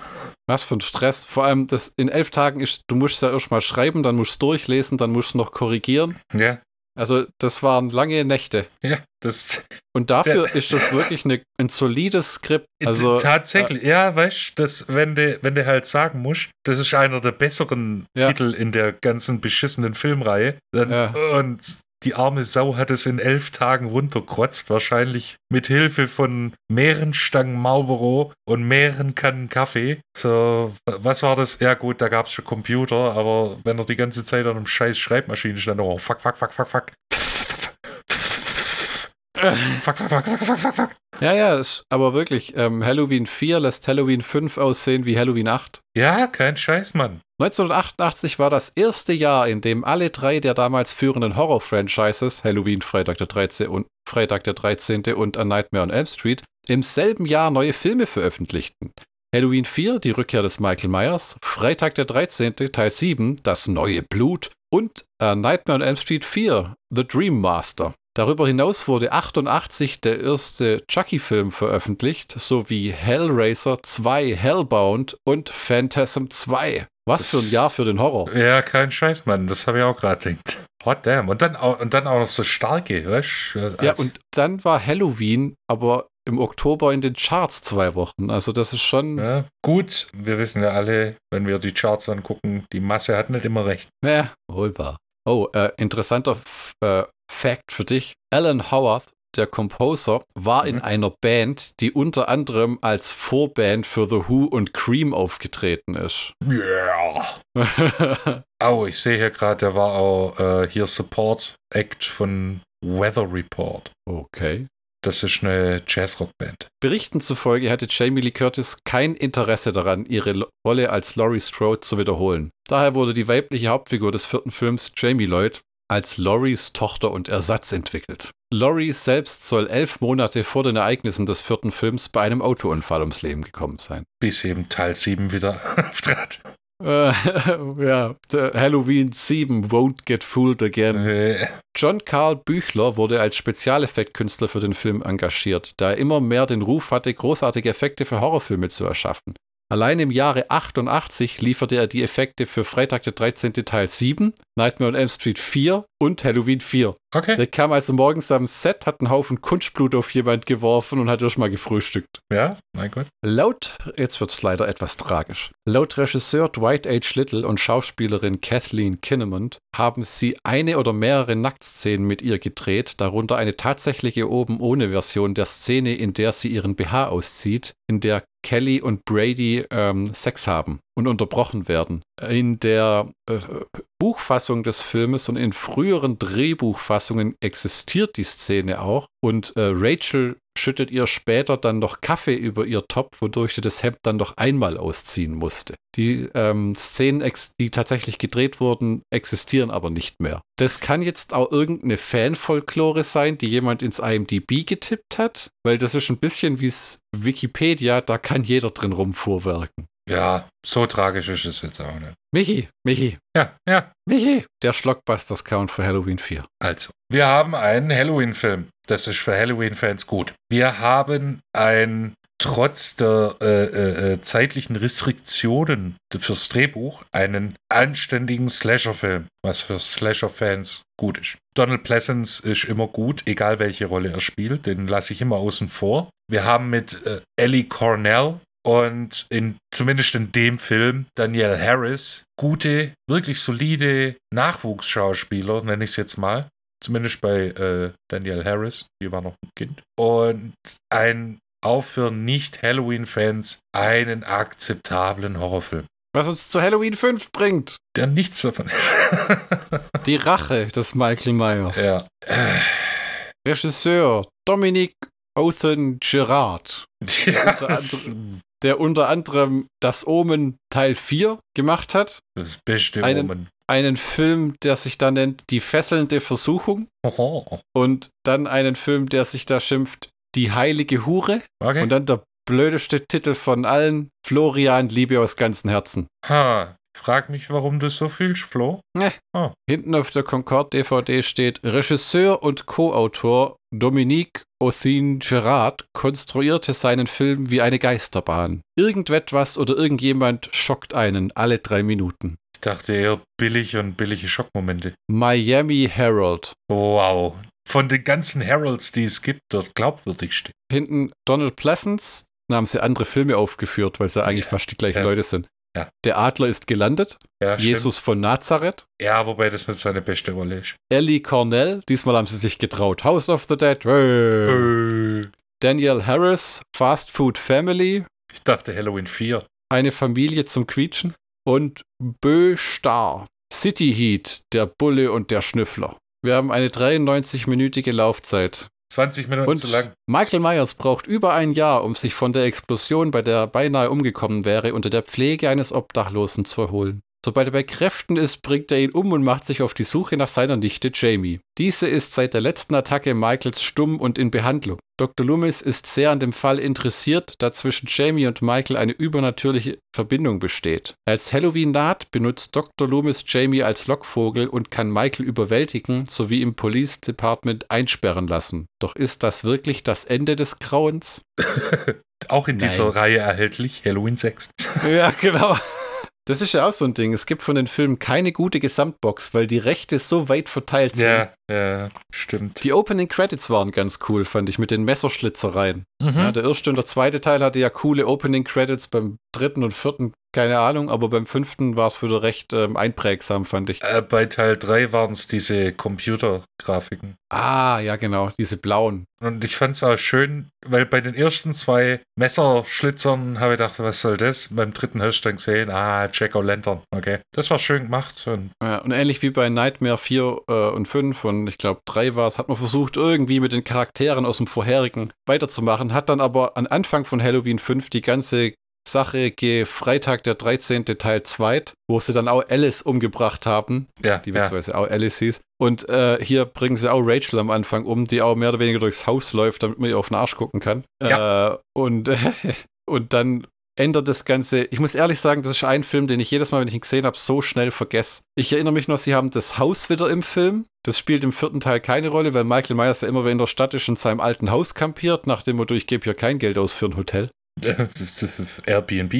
Was für ein Stress. Vor allem, das in elf Tagen ist, du musst ja erstmal schreiben, dann musst du durchlesen, dann musst du noch korrigieren. Ja, Also, das waren lange Nächte. ja, das Und dafür ist das wirklich eine, ein solides Skript. Also, tatsächlich, ja, weißt du, wenn du, wenn halt sagen musst, das ist einer der besseren Ja. Titel in der ganzen beschissenen Filmreihe. Dann, Ja. Und die arme Sau hat es in elf Tagen runterkrotzt, wahrscheinlich mit Hilfe von mehreren Stangen Marlboro und mehreren Kannen Kaffee. So, was war das? Ja gut, da gab es schon Computer, aber wenn er die ganze Zeit an einem scheiß Schreibmaschine stand, oh, fuck, fuck, fuck, fuck, fuck. Fuck, fuck, fuck, fuck, fuck, fuck, fuck. ja, ja, ist, aber wirklich, ähm, Halloween 4 lässt Halloween 5 aussehen wie Halloween 8. Ja, kein Scheiß, Mann. 1988 war das erste Jahr, in dem alle drei der damals führenden Horror-Franchises, Halloween, Freitag der 13. und Freitag der 13. und A Nightmare on Elm Street, im selben Jahr neue Filme veröffentlichten. Halloween 4, die Rückkehr des Michael Myers, Freitag der 13. Teil 7, das neue Blut und A Nightmare on Elm Street 4, The Dream Master. Darüber hinaus wurde 88 der erste Chucky-Film veröffentlicht, sowie Hellraiser 2 Hellbound und Phantasm 2. Was für ein Jahr für den Horror. Ja, kein Scheiß, Mann. Das habe ich auch gerade gedacht. Hot damn. Und dann, auch, und dann auch noch so starke, weißt? Ja, und dann war Halloween, aber im Oktober in den Charts zwei Wochen. Also das ist schon, Ja, gut, wir wissen ja alle, wenn wir die Charts angucken, die Masse hat nicht immer recht. ja, wohl wahr. Oh, äh, interessanter äh, Fact für dich. Alan Howard, der Composer, war in Mhm. einer Band, die unter anderem als Vorband für The Who und Cream aufgetreten ist. Yeah. Oh, ich sehe hier gerade, der war auch äh, hier Support Act von Weather Report. okay. Das ist eine Jazzrockband. Berichten zufolge hatte Jamie Lee Curtis kein Interesse daran, ihre Rolle als Laurie Strode zu wiederholen. Daher wurde die weibliche Hauptfigur des vierten Films, Jamie Lloyd, als Lauries Tochter und Ersatz entwickelt. Laurie selbst soll elf Monate vor den Ereignissen des vierten Films bei einem Autounfall ums Leben gekommen sein. Bis eben Teil 7 wieder auftrat. Äh, ja, Halloween 7 won't get fooled again. Äh, John Carl Büchler wurde als Spezialeffektkünstler für den Film engagiert, da er immer mehr den Ruf hatte, großartige Effekte für Horrorfilme zu erschaffen. Allein im Jahre 88 lieferte er die Effekte für Freitag der 13. Teil 7, Nightmare on Elm Street 4 und Halloween 4. okay. Der kam also morgens am Set, hat einen Haufen Kunstblut auf jemand geworfen und hat erstmal gefrühstückt. Ja, mein Gott. Laut, jetzt wird es leider etwas tragisch, laut Regisseur Dwight H. Little und Schauspielerin Kathleen Kinnemont haben sie eine oder mehrere Nacktszenen mit ihr gedreht, darunter eine tatsächliche oben ohne Version der Szene, in der sie ihren BH auszieht, in der Kelly und Brady ähm, Sex haben und unterbrochen werden. In der äh, Buchfassung des Filmes und in früheren Drehbuchfassungen existiert die Szene auch und äh, Rachel schüttet ihr später dann noch Kaffee über ihr Topf, wodurch sie das Hemd dann noch einmal ausziehen musste. Die ähm, Szenen, die tatsächlich gedreht wurden, existieren aber nicht mehr. Das kann jetzt auch irgendeine Fanfolklore sein, die jemand ins IMDb getippt hat, weil das ist ein bisschen wie Wikipedia, da kann jeder drin rumfuhrwerken. Ja, so tragisch ist es jetzt auch nicht. Michi, Michi, Ja, ja. Michi, der Schlockbusters-Count für Halloween 4. Also, wir haben einen Halloween-Film. Das ist für Halloween-Fans gut. Wir haben ein, trotz der äh, äh, äh, zeitlichen Restriktionen fürs Drehbuch, einen anständigen Slasher-Film, was für Slasher-Fans gut ist. Donald Pleasance ist immer gut, egal welche Rolle er spielt, den lasse ich immer außen vor. Wir haben mit äh, Ellie Cornell und in, zumindest in dem Film Danielle Harris gute, wirklich solide Nachwuchsschauspieler, nenne ich es jetzt mal. Zumindest bei äh, Danielle Harris, die war noch ein Kind. Und ein, auch für Nicht-Halloween-Fans, einen akzeptablen Horrorfilm. Was uns zu Halloween 5 bringt. Der nichts davon. Die Rache des Michael Myers. ja. Regisseur Dominique Othen Gerard, ja Unter der unter anderem Das Omen Teil 4 gemacht hat. das beste Einen- Omen. Einen Film, der sich da nennt Die fesselnde Versuchung. Oho. Und dann einen Film, der sich da schimpft Die heilige Hure. Okay. Und dann der blödeste Titel von allen, Florian, Liebe aus ganzem Herzen. ha. Frag mich, warum du so fühlst, Flo. Hinten auf der Concorde-DVD steht, Regisseur und Co-Autor Dominique Othin Gerard konstruierte seinen Film wie eine Geisterbahn. Irgendetwas oder irgendjemand schockt einen alle drei Minuten. Ich dachte eher billig und billige Schockmomente. Miami Herald. Wow. Von den ganzen Heralds, die es gibt, der glaubwürdigste. Hinten Donald Pleasance. Da haben sie andere Filme aufgeführt, weil sie eigentlich Ja. fast die gleichen Ja. Leute sind. Ja. Der Adler ist gelandet. Ja, stimmt. Jesus von Nazareth. Ja, wobei das nicht seine beste Rolle ist. Ellie Cornell. Diesmal haben sie sich getraut. House of the Dead. Hey. Äh, Daniel Harris. Fast Food Family. Ich dachte Halloween 4. Eine Familie zum Quietschen und Bö Star. City Heat, der Bulle und der Schnüffler. Wir haben eine 93-minütige Laufzeit. 20 Minuten Und zu lang. Michael Myers braucht über ein Jahr, um sich von der Explosion, bei der er beinahe umgekommen wäre, unter der Pflege eines Obdachlosen zu erholen. Sobald er bei Kräften ist, bringt er ihn um und macht sich auf die Suche nach seiner Nichte Jamie. Diese ist seit der letzten Attacke Michaels stumm und in Behandlung. Dr. Loomis ist sehr an dem Fall interessiert, da zwischen Jamie und Michael eine übernatürliche Verbindung besteht. Als Halloween naht, benutzt Dr. Loomis Jamie als Lockvogel und kann Michael überwältigen sowie im Police Department einsperren lassen. Doch ist das wirklich das Ende des Grauens? Auch in dieser Nein. Reihe erhältlich. Halloween 6. Ja, genau. Das ist ja auch so ein Ding. Es gibt von den Filmen keine gute Gesamtbox, weil die Rechte so weit verteilt sind. Ja, ja, stimmt. Die Opening Credits waren ganz cool, fand ich, mit den Messerschlitzereien. Mhm. Ja, der erste und der zweite Teil hatte ja coole Opening Credits, beim dritten und vierten keine Ahnung, aber beim fünften war es wieder recht ähm, einprägsam, fand ich. Äh, bei Teil 3 waren es diese Computergrafiken. Ah, ja, genau, diese blauen. Und ich fand es auch schön, weil bei den ersten zwei Messerschlitzern habe ich gedacht, was soll das? Beim dritten hast du dann gesehen, ah, Jack O'Lantern. Okay. Das war schön gemacht. Und Ja, und ähnlich wie bei Nightmare 4 äh, und 5 und ich glaube 3 war es, hat man versucht, irgendwie mit den Charakteren aus dem vorherigen weiterzumachen, hat dann aber am Anfang von Halloween 5 die ganze Sache ge Freitag der 13. Teil 2, wo sie dann auch Alice umgebracht haben, ja, die ja. beziehungsweise auch Alice hieß. Und äh, hier bringen sie auch Rachel am Anfang um, die auch mehr oder weniger durchs Haus läuft, damit man ihr auf den Arsch gucken kann. Äh, und, und dann ändert das Ganze. Ich muss ehrlich sagen, das ist ein Film, den ich jedes Mal, wenn ich ihn gesehen habe, so schnell vergesse. Ich erinnere mich noch, sie haben das Haus wieder im Film. Das spielt im vierten Teil keine Rolle, weil Michael Myers ja immer wieder in der Stadt ist und in seinem alten Haus kampiert, nach dem Motto, ich gebe hier kein Geld aus für ein Hotel. Airbnb.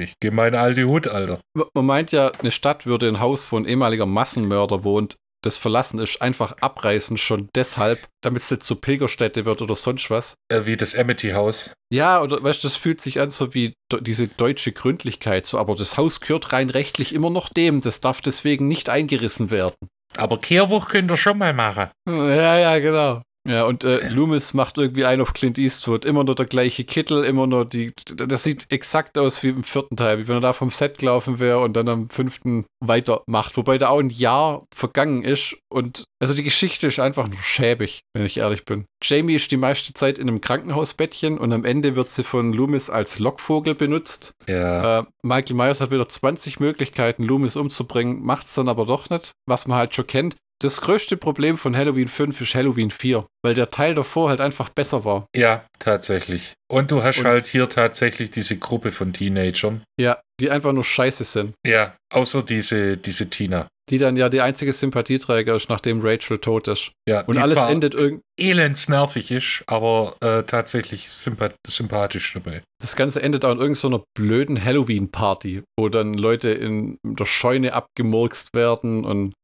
Ich gehe meine alte Hut, Alter. Man meint ja, eine Stadt würde ein Haus, wo ein ehemaliger Massenmörder wohnt, das verlassen ist, einfach abreißen, schon deshalb, damit es nicht zur Pilgerstätte wird oder sonst was. Äh, wie das Amity House. Ja, oder weißt du, das fühlt sich an so wie diese deutsche Gründlichkeit, so, aber das Haus gehört rein rechtlich immer noch dem, das darf deswegen nicht eingerissen werden. Aber Kehrwoch könnt ihr schon mal machen. Ja, ja, genau. Ja, und äh, Loomis macht irgendwie einen auf Clint Eastwood. Immer nur der gleiche Kittel, immer nur die. Das sieht exakt aus wie im vierten Teil, wie wenn er da vom Set gelaufen wäre und dann am fünften weitermacht. Wobei da auch ein Jahr vergangen ist und. Also die Geschichte ist einfach nur schäbig, wenn ich ehrlich bin. Jamie ist die meiste Zeit in einem Krankenhausbettchen und am Ende wird sie von Loomis als Lockvogel benutzt. Ja. Äh, Michael Myers hat wieder 20 Möglichkeiten, Loomis umzubringen, macht es dann aber doch nicht, was man halt schon kennt. Das größte Problem von Halloween 5 ist Halloween 4, weil der Teil davor halt einfach besser war. Ja, tatsächlich. Und du hast Und- halt hier tatsächlich diese Gruppe von Teenagern. Ja, die einfach nur scheiße sind. Ja, außer diese, diese Tina. Die dann ja die einzige Sympathieträger ist, nachdem Rachel tot ist. Ja, Und alles endet irgendwie. elends nervig ist, aber äh, tatsächlich sympa sympathisch dabei. Das Ganze endet auch in irgendeiner blöden Halloween-Party, wo dann Leute in der Scheune abgemurkst werden und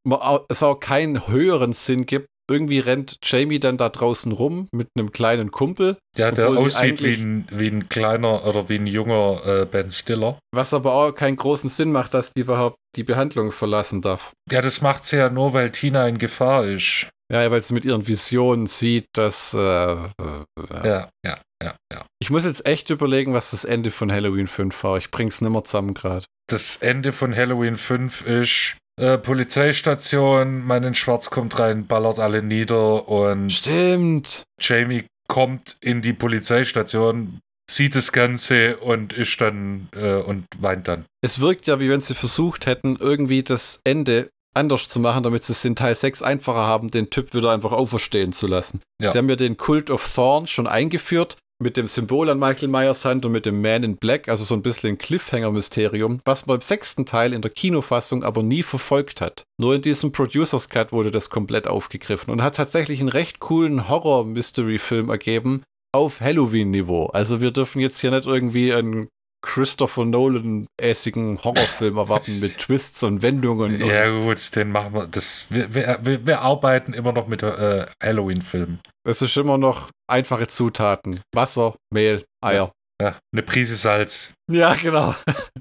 es auch keinen höheren Sinn gibt. Irgendwie rennt Jamie dann da draußen rum mit einem kleinen Kumpel, Ja, der aussieht wie ein, wie ein kleiner oder wie ein junger äh, Ben Stiller. was aber auch keinen großen Sinn macht, dass die überhaupt die Behandlung verlassen darf. Ja, das macht sie ja nur, weil Tina in Gefahr ist. Ja, weil sie mit ihren Visionen sieht, dass. Äh, äh, ja. Ja, ja, ja, ja. Ich muss jetzt echt überlegen, was das Ende von Halloween 5 war. Ich bring's nimmer zusammen gerade. das Ende von Halloween 5 ist äh, Polizeistation, Mann in Schwarz kommt rein, ballert alle nieder und Stimmt. Jamie kommt in die Polizeistation, sieht das Ganze und ist dann äh, und weint dann. Es wirkt ja, wie wenn sie versucht hätten, irgendwie das Ende anders zu machen, damit sie es in Teil 6 einfacher haben, den Typ wieder einfach auferstehen zu lassen. Ja. Sie haben ja den Cult of Thorn schon eingeführt, mit dem Symbol an Michael Myers Hand und mit dem Man in Black, also so ein bisschen ein Cliffhanger-Mysterium, was man im sechsten Teil in der Kinofassung aber nie verfolgt hat. Nur in diesem Producers Cut wurde das komplett aufgegriffen und hat tatsächlich einen recht coolen Horror-Mystery-Film ergeben auf Halloween-Niveau. Also wir dürfen jetzt hier nicht irgendwie einen Christopher Nolan-äßigen Horrorfilm erwarten mit Twists und Wendungen. Und Ja gut, den machen wir. Das, wir, wir, wir, arbeiten immer noch mit äh, Halloween-Filmen. es ist immer noch einfache Zutaten. Wasser, Mehl, Eier. Ja, eine Prise Salz. Ja, genau.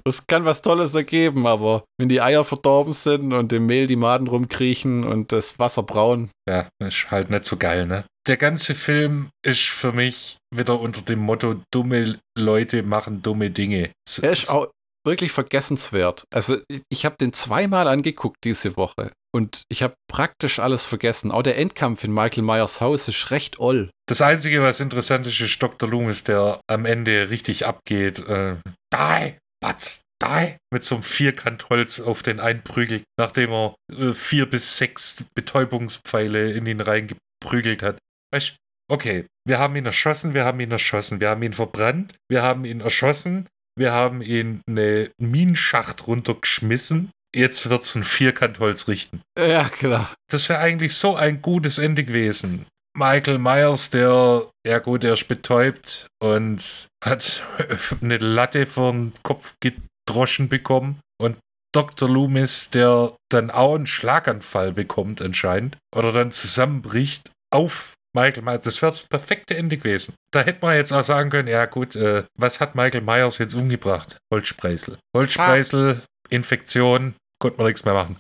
Das kann was Tolles ergeben, aber wenn die Eier verdorben sind und im Mehl die Maden rumkriechen und das Wasser braun, Ja, ist halt nicht so geil, ne? Der ganze Film ist für mich wieder unter dem Motto, dumme Leute machen dumme Dinge. Er ist auch wirklich vergessenswert. Also ich habe den zweimal angeguckt diese Woche und ich habe praktisch alles vergessen. Auch der Endkampf in Michael Myers Haus ist recht oll. Das Einzige, was interessant ist, ist Dr. Loomis, der am Ende richtig abgeht. Äh, die, Batz, die. Mit so einem Vierkantholz auf den einprügelt, nachdem er äh, vier bis sechs Betäubungspfeile in ihn reingeprügelt hat. Weißt okay, wir haben ihn erschossen, wir haben ihn erschossen, wir haben ihn verbrannt, wir haben ihn erschossen, wir haben ihn eine Minenschacht runtergeschmissen. Jetzt wird es ein Vierkantholz richten. Ja, klar. Das wäre eigentlich so ein gutes Ende gewesen. Michael Myers, der, ja gut, der ist betäubt und hat eine Latte vor den Kopf gedroschen bekommen. Und Dr. Loomis, der dann auch einen Schlaganfall bekommt anscheinend oder dann zusammenbricht auf Michael Myers. Das wäre das perfekte Ende gewesen. Da hätte man jetzt auch sagen können, ja gut, äh, was hat Michael Myers jetzt umgebracht? Holzspreisel. Holzspreisel, Infektion, konnte man nichts mehr machen.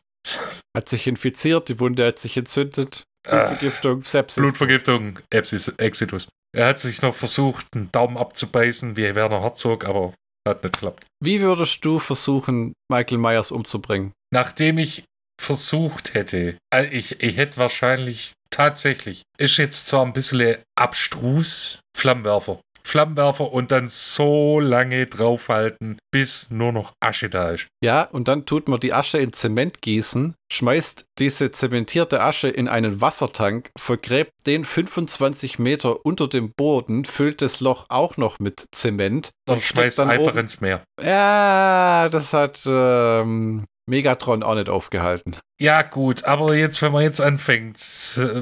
Hat sich infiziert, die Wunde hat sich entzündet. Ah. Blutvergiftung, Sepsis. Blutvergiftung, Epsis, Exitus. Er hat sich noch versucht, einen Daumen abzubeißen, wie Werner Herzog, aber hat nicht geklappt. Wie würdest du versuchen, Michael Myers umzubringen? Nachdem ich versucht hätte, äh, ich, ich hätte wahrscheinlich tatsächlich, ist jetzt zwar ein bisschen abstrus, Flammenwerfer. Flammenwerfer und dann so lange draufhalten, bis nur noch Asche da ist. Ja, und dann tut man die Asche in Zement gießen, schmeißt diese zementierte Asche in einen Wassertank, vergräbt den 25 Meter unter dem Boden, füllt das Loch auch noch mit Zement. Und steckt schmeißt dann einfach oben- ins Meer. Ja, das hat ähm, Megatron auch nicht aufgehalten. Ja, gut, aber jetzt, wenn man jetzt anfängt,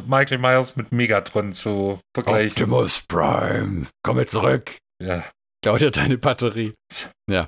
Michael Myers mit Megatron zu vergleichen. Optimus Prime, komme zurück. Ja, Klau dir deine Batterie.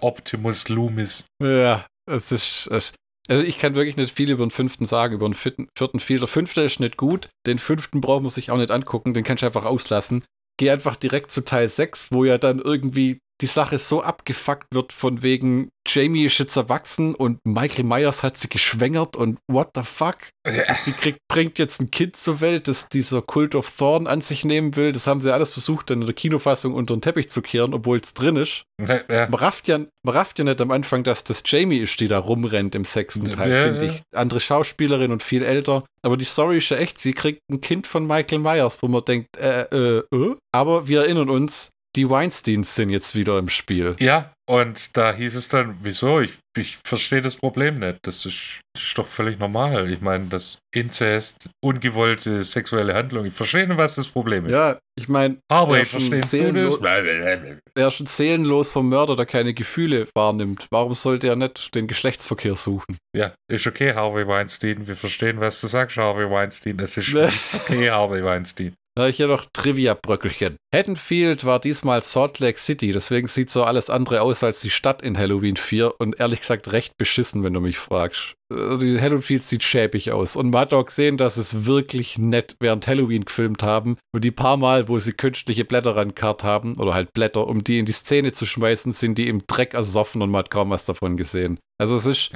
Optimus Loomis. Ja, es ist. Es, also ich kann wirklich nicht viel über den fünften sagen, über den vierten, vierten viel. Der fünfte ist nicht gut, den fünften braucht man sich auch nicht angucken, den kannst du einfach auslassen. Geh einfach direkt zu Teil 6, wo ja dann irgendwie die Sache so abgefuckt wird von wegen Jamie ist jetzt erwachsen und Michael Myers hat sie geschwängert und what the fuck? Ja, Sie kriegt, bringt jetzt ein Kind zur Welt, das dieser Cult of Thorn an sich nehmen will. Das haben sie alles versucht, dann in der Kinofassung unter den Teppich zu kehren, obwohl es drin ist. ja. Man rafft, ja, man rafft ja nicht am Anfang, dass das Jamie ist, die da rumrennt im sechsten Teil, Ja, finde ich. Andere Schauspielerin und viel älter. Aber die Story ist ja echt, sie kriegt ein Kind von Michael Myers, wo man denkt, äh, äh, äh. Aber wir erinnern uns, die Weinsteins sind jetzt wieder im Spiel. ja, und da hieß es dann, wieso? Ich, ich verstehe das Problem nicht. Das ist, das ist doch völlig normal. Ich meine, das Inzest, ungewollte sexuelle Handlung. Ich verstehe nicht, was das Problem ist. Ja, ich meine, aber ich du das? wer schon seelenlos vom Mörder, der keine Gefühle wahrnimmt, warum sollte er nicht den Geschlechtsverkehr suchen? Ja, ist okay, Harvey Weinstein. Wir verstehen, was du sagst, Harvey Weinstein. Es ist okay, Harvey Weinstein. Da ich hier noch Trivia-Bröckelchen. Haddonfield war diesmal Salt Lake City, deswegen sieht so alles andere aus als die Stadt in Halloween 4 und ehrlich gesagt recht beschissen, wenn du mich fragst. Also Die Haddonfield sieht schäbig aus und man hat auch gesehen, dass es wirklich nett während Halloween gefilmt haben und die paar Mal, wo sie künstliche Blätter rankarrt haben, oder halt Blätter, um die in die Szene zu schmeißen, sind die im Dreck ersoffen und man hat kaum was davon gesehen. Also es ist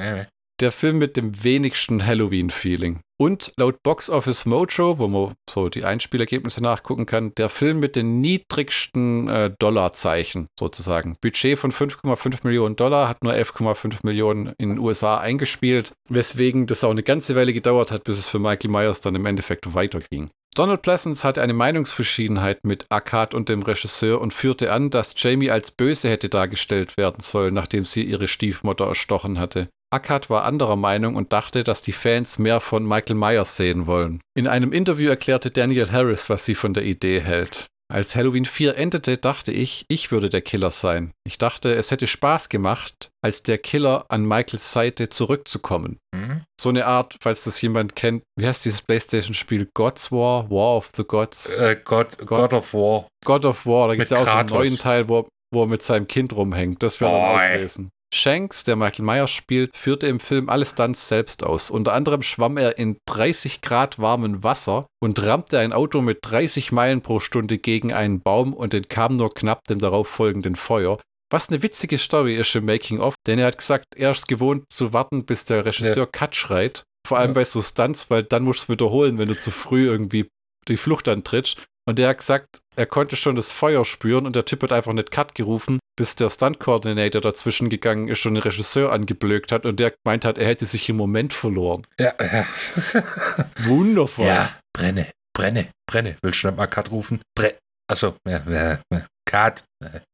der Film mit dem wenigsten Halloween-Feeling. Und laut Box Office Mojo, wo man so die Einspielergebnisse nachgucken kann, der Film mit den niedrigsten äh, Dollarzeichen sozusagen. Budget von 5,5 Millionen Dollar, hat nur 11,5 Millionen in den USA eingespielt, weswegen das auch eine ganze Weile gedauert hat, bis es für Michael Myers dann im Endeffekt weiterging. Donald Pleasance hatte eine Meinungsverschiedenheit mit Akkad und dem Regisseur und führte an, dass Jamie als böse hätte dargestellt werden sollen, nachdem sie ihre Stiefmutter erstochen hatte. Akkad war anderer Meinung und dachte, dass die Fans mehr von Michael Myers sehen wollen. In einem Interview erklärte Daniel Harris, was sie von der Idee hält. Als Halloween 4 endete, dachte ich, ich würde der Killer sein. Ich dachte, es hätte Spaß gemacht, als der Killer an Michaels Seite zurückzukommen. Mhm. So eine Art, falls das jemand kennt, wie heißt dieses PlayStation-Spiel? God's War? War of the Gods? Äh, God, God of War. God of War, da gibt es ja auch so einen neuen Teil, wo, wo er mit seinem Kind rumhängt. Das wäre dann auch gewesen. Shanks, der Michael Myers spielt, führte im Film alle Stunts selbst aus. Unter anderem schwamm er in 30 Grad warmem Wasser und rammte ein Auto mit 30 Meilen pro Stunde gegen einen Baum und entkam nur knapp dem darauf folgenden Feuer. Was eine witzige Story ist im Making-of, denn er hat gesagt, er ist gewohnt zu warten, bis der Regisseur Cut schreit. Vor allem Ja. bei so Stunts, weil dann musst du es wiederholen, wenn du zu früh irgendwie die Flucht antrittst. Und der hat gesagt, er konnte schon das Feuer spüren und der Typ hat einfach nicht Cut gerufen, bis der Stunt-Coordinator dazwischen gegangen ist und den Regisseur angeblökt hat und der gemeint hat, er hätte sich im Moment verloren. Ja, ja. Wundervoll. ja, brenne, brenne, brenne. Willst du nicht mal Cut rufen? Bre Achso, ja, ja, ja. Cut.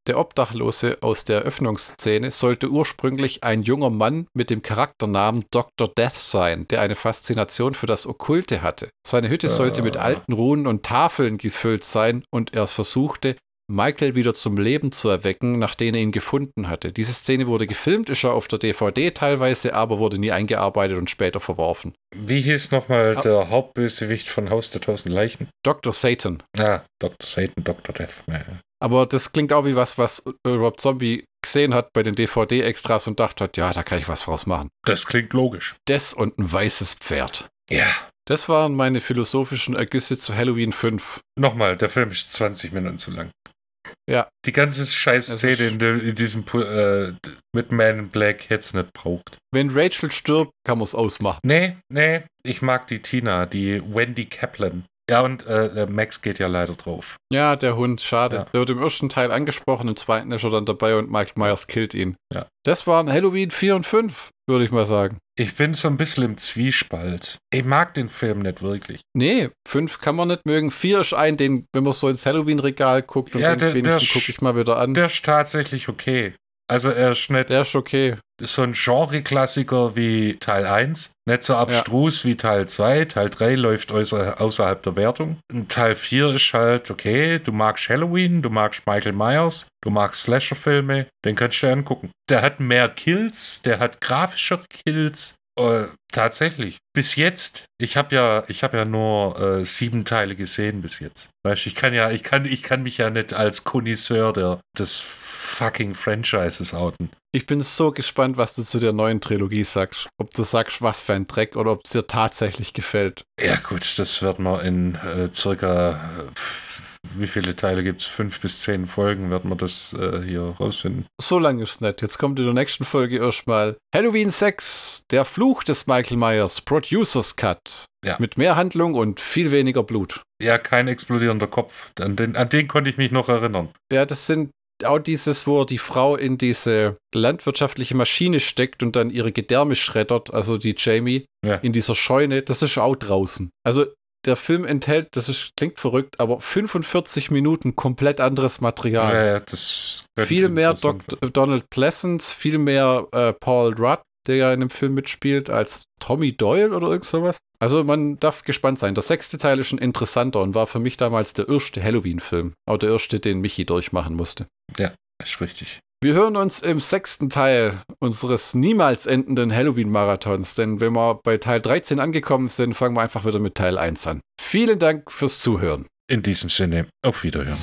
Der Obdachlose aus der Öffnungsszene sollte ursprünglich ein junger Mann mit dem Charakternamen Dr. Death sein, der eine Faszination für das Okkulte hatte. Seine Hütte sollte mit Ah. alten Runen und Tafeln gefüllt sein und er versuchte, Michael wieder zum Leben zu erwecken, nachdem er ihn gefunden hatte. Diese Szene wurde gefilmt, ist ja auf der DVD teilweise, aber wurde nie eingearbeitet und später verworfen. Wie hieß nochmal Ah. der Hauptbösewicht von Haus der Tausend Leichen? Dr. Satan. Ah, Dr. Satan, Dr. Death. Aber das klingt auch wie was, was äh, Rob Zombie gesehen hat bei den DVD-Extras und dachte hat, ja, da kann ich was draus machen. Das klingt logisch. Das und ein weißes Pferd. Ja. Das waren meine philosophischen Ergüsse zu Halloween 5. Nochmal, der Film ist 20 Minuten zu lang. Ja. Die ganze scheiß Es Szene ist- in, in diesem äh, mit Man in Black hätte es nicht braucht. Wenn Rachel stirbt, kann man es ausmachen. Nee, nee, ich mag die Tina, die Wendy Kaplan. Ja, und äh, Max geht ja leider drauf. Ja, der Hund, schade. Ja. Der wird im ersten Teil angesprochen, im zweiten ist er dann dabei und Michael Myers killt ihn. Ja. Das waren Halloween 4 und 5, würde ich mal sagen. Ich bin so ein bisschen im Zwiespalt. Ich mag den Film nicht wirklich. Nee, 5 kann man nicht mögen. 4 ist ein, den, wenn man so ins Halloween-Regal guckt und Ja, denkt, der- sch- gucke ich mal wieder an. Der ist tatsächlich okay. Also er ist nicht Der ist okay. so ein Genre-Klassiker wie Teil 1, nicht so abstrus wie Teil 2. Teil 3 läuft außer, außerhalb der Wertung. Und Teil 4 ist halt, okay, du magst Halloween, du magst Michael Myers, du magst Slasher-Filme, den kannst du dir angucken. Der hat mehr Kills, der hat grafischere Kills. Äh, tatsächlich. Bis jetzt, ich habe ja, ich habe ja nur äh, sieben Teile gesehen bis jetzt. Weißt, du, ich kann ja, ich kann, ich kann mich ja nicht als Connoisseur der, des fucking Franchises outen. Ich bin so gespannt, was du zu der neuen Trilogie sagst. Ob du sagst, was für ein Dreck oder ob es dir tatsächlich gefällt. Ja, gut, das wird man in äh, circa, äh, wie viele Teile gibt es? Fünf bis zehn Folgen wird man das äh, hier rausfinden. So lange ist es nicht. Jetzt kommt in der nächsten Folge erstmal Halloween 6, der Fluch des Michael Myers, Producers Cut. Ja. Mit mehr Handlung und viel weniger Blut. Ja, kein explodierender Kopf. An den, an den konnte ich mich noch erinnern. Ja, das sind auch dieses, wo die Frau in diese landwirtschaftliche Maschine steckt und dann ihre Gedärme schreddert, also die Jamie, Ja. in dieser Scheune. Das ist auch draußen. Also der Film enthält, das ist, klingt verrückt, aber 45 Minuten komplett anderes Material. Ja, ja, viel mehr Dr. Donald Pleasance, viel mehr äh, Paul Rudd, der ja in dem Film mitspielt, als Tommy Doyle oder irgend sowas. Also man darf gespannt sein. Der sechste Teil ist schon interessanter und war für mich damals der erste Halloween-Film. Auch der erste, den Michi durchmachen musste. werden. Ist richtig. Wir hören uns im sechsten Teil unseres niemals endenden Halloween-Marathons, denn wenn wir bei Teil 13 angekommen sind, fangen wir einfach wieder mit Teil 1 an. Vielen Dank fürs Zuhören. In diesem Sinne, auf Wiederhören.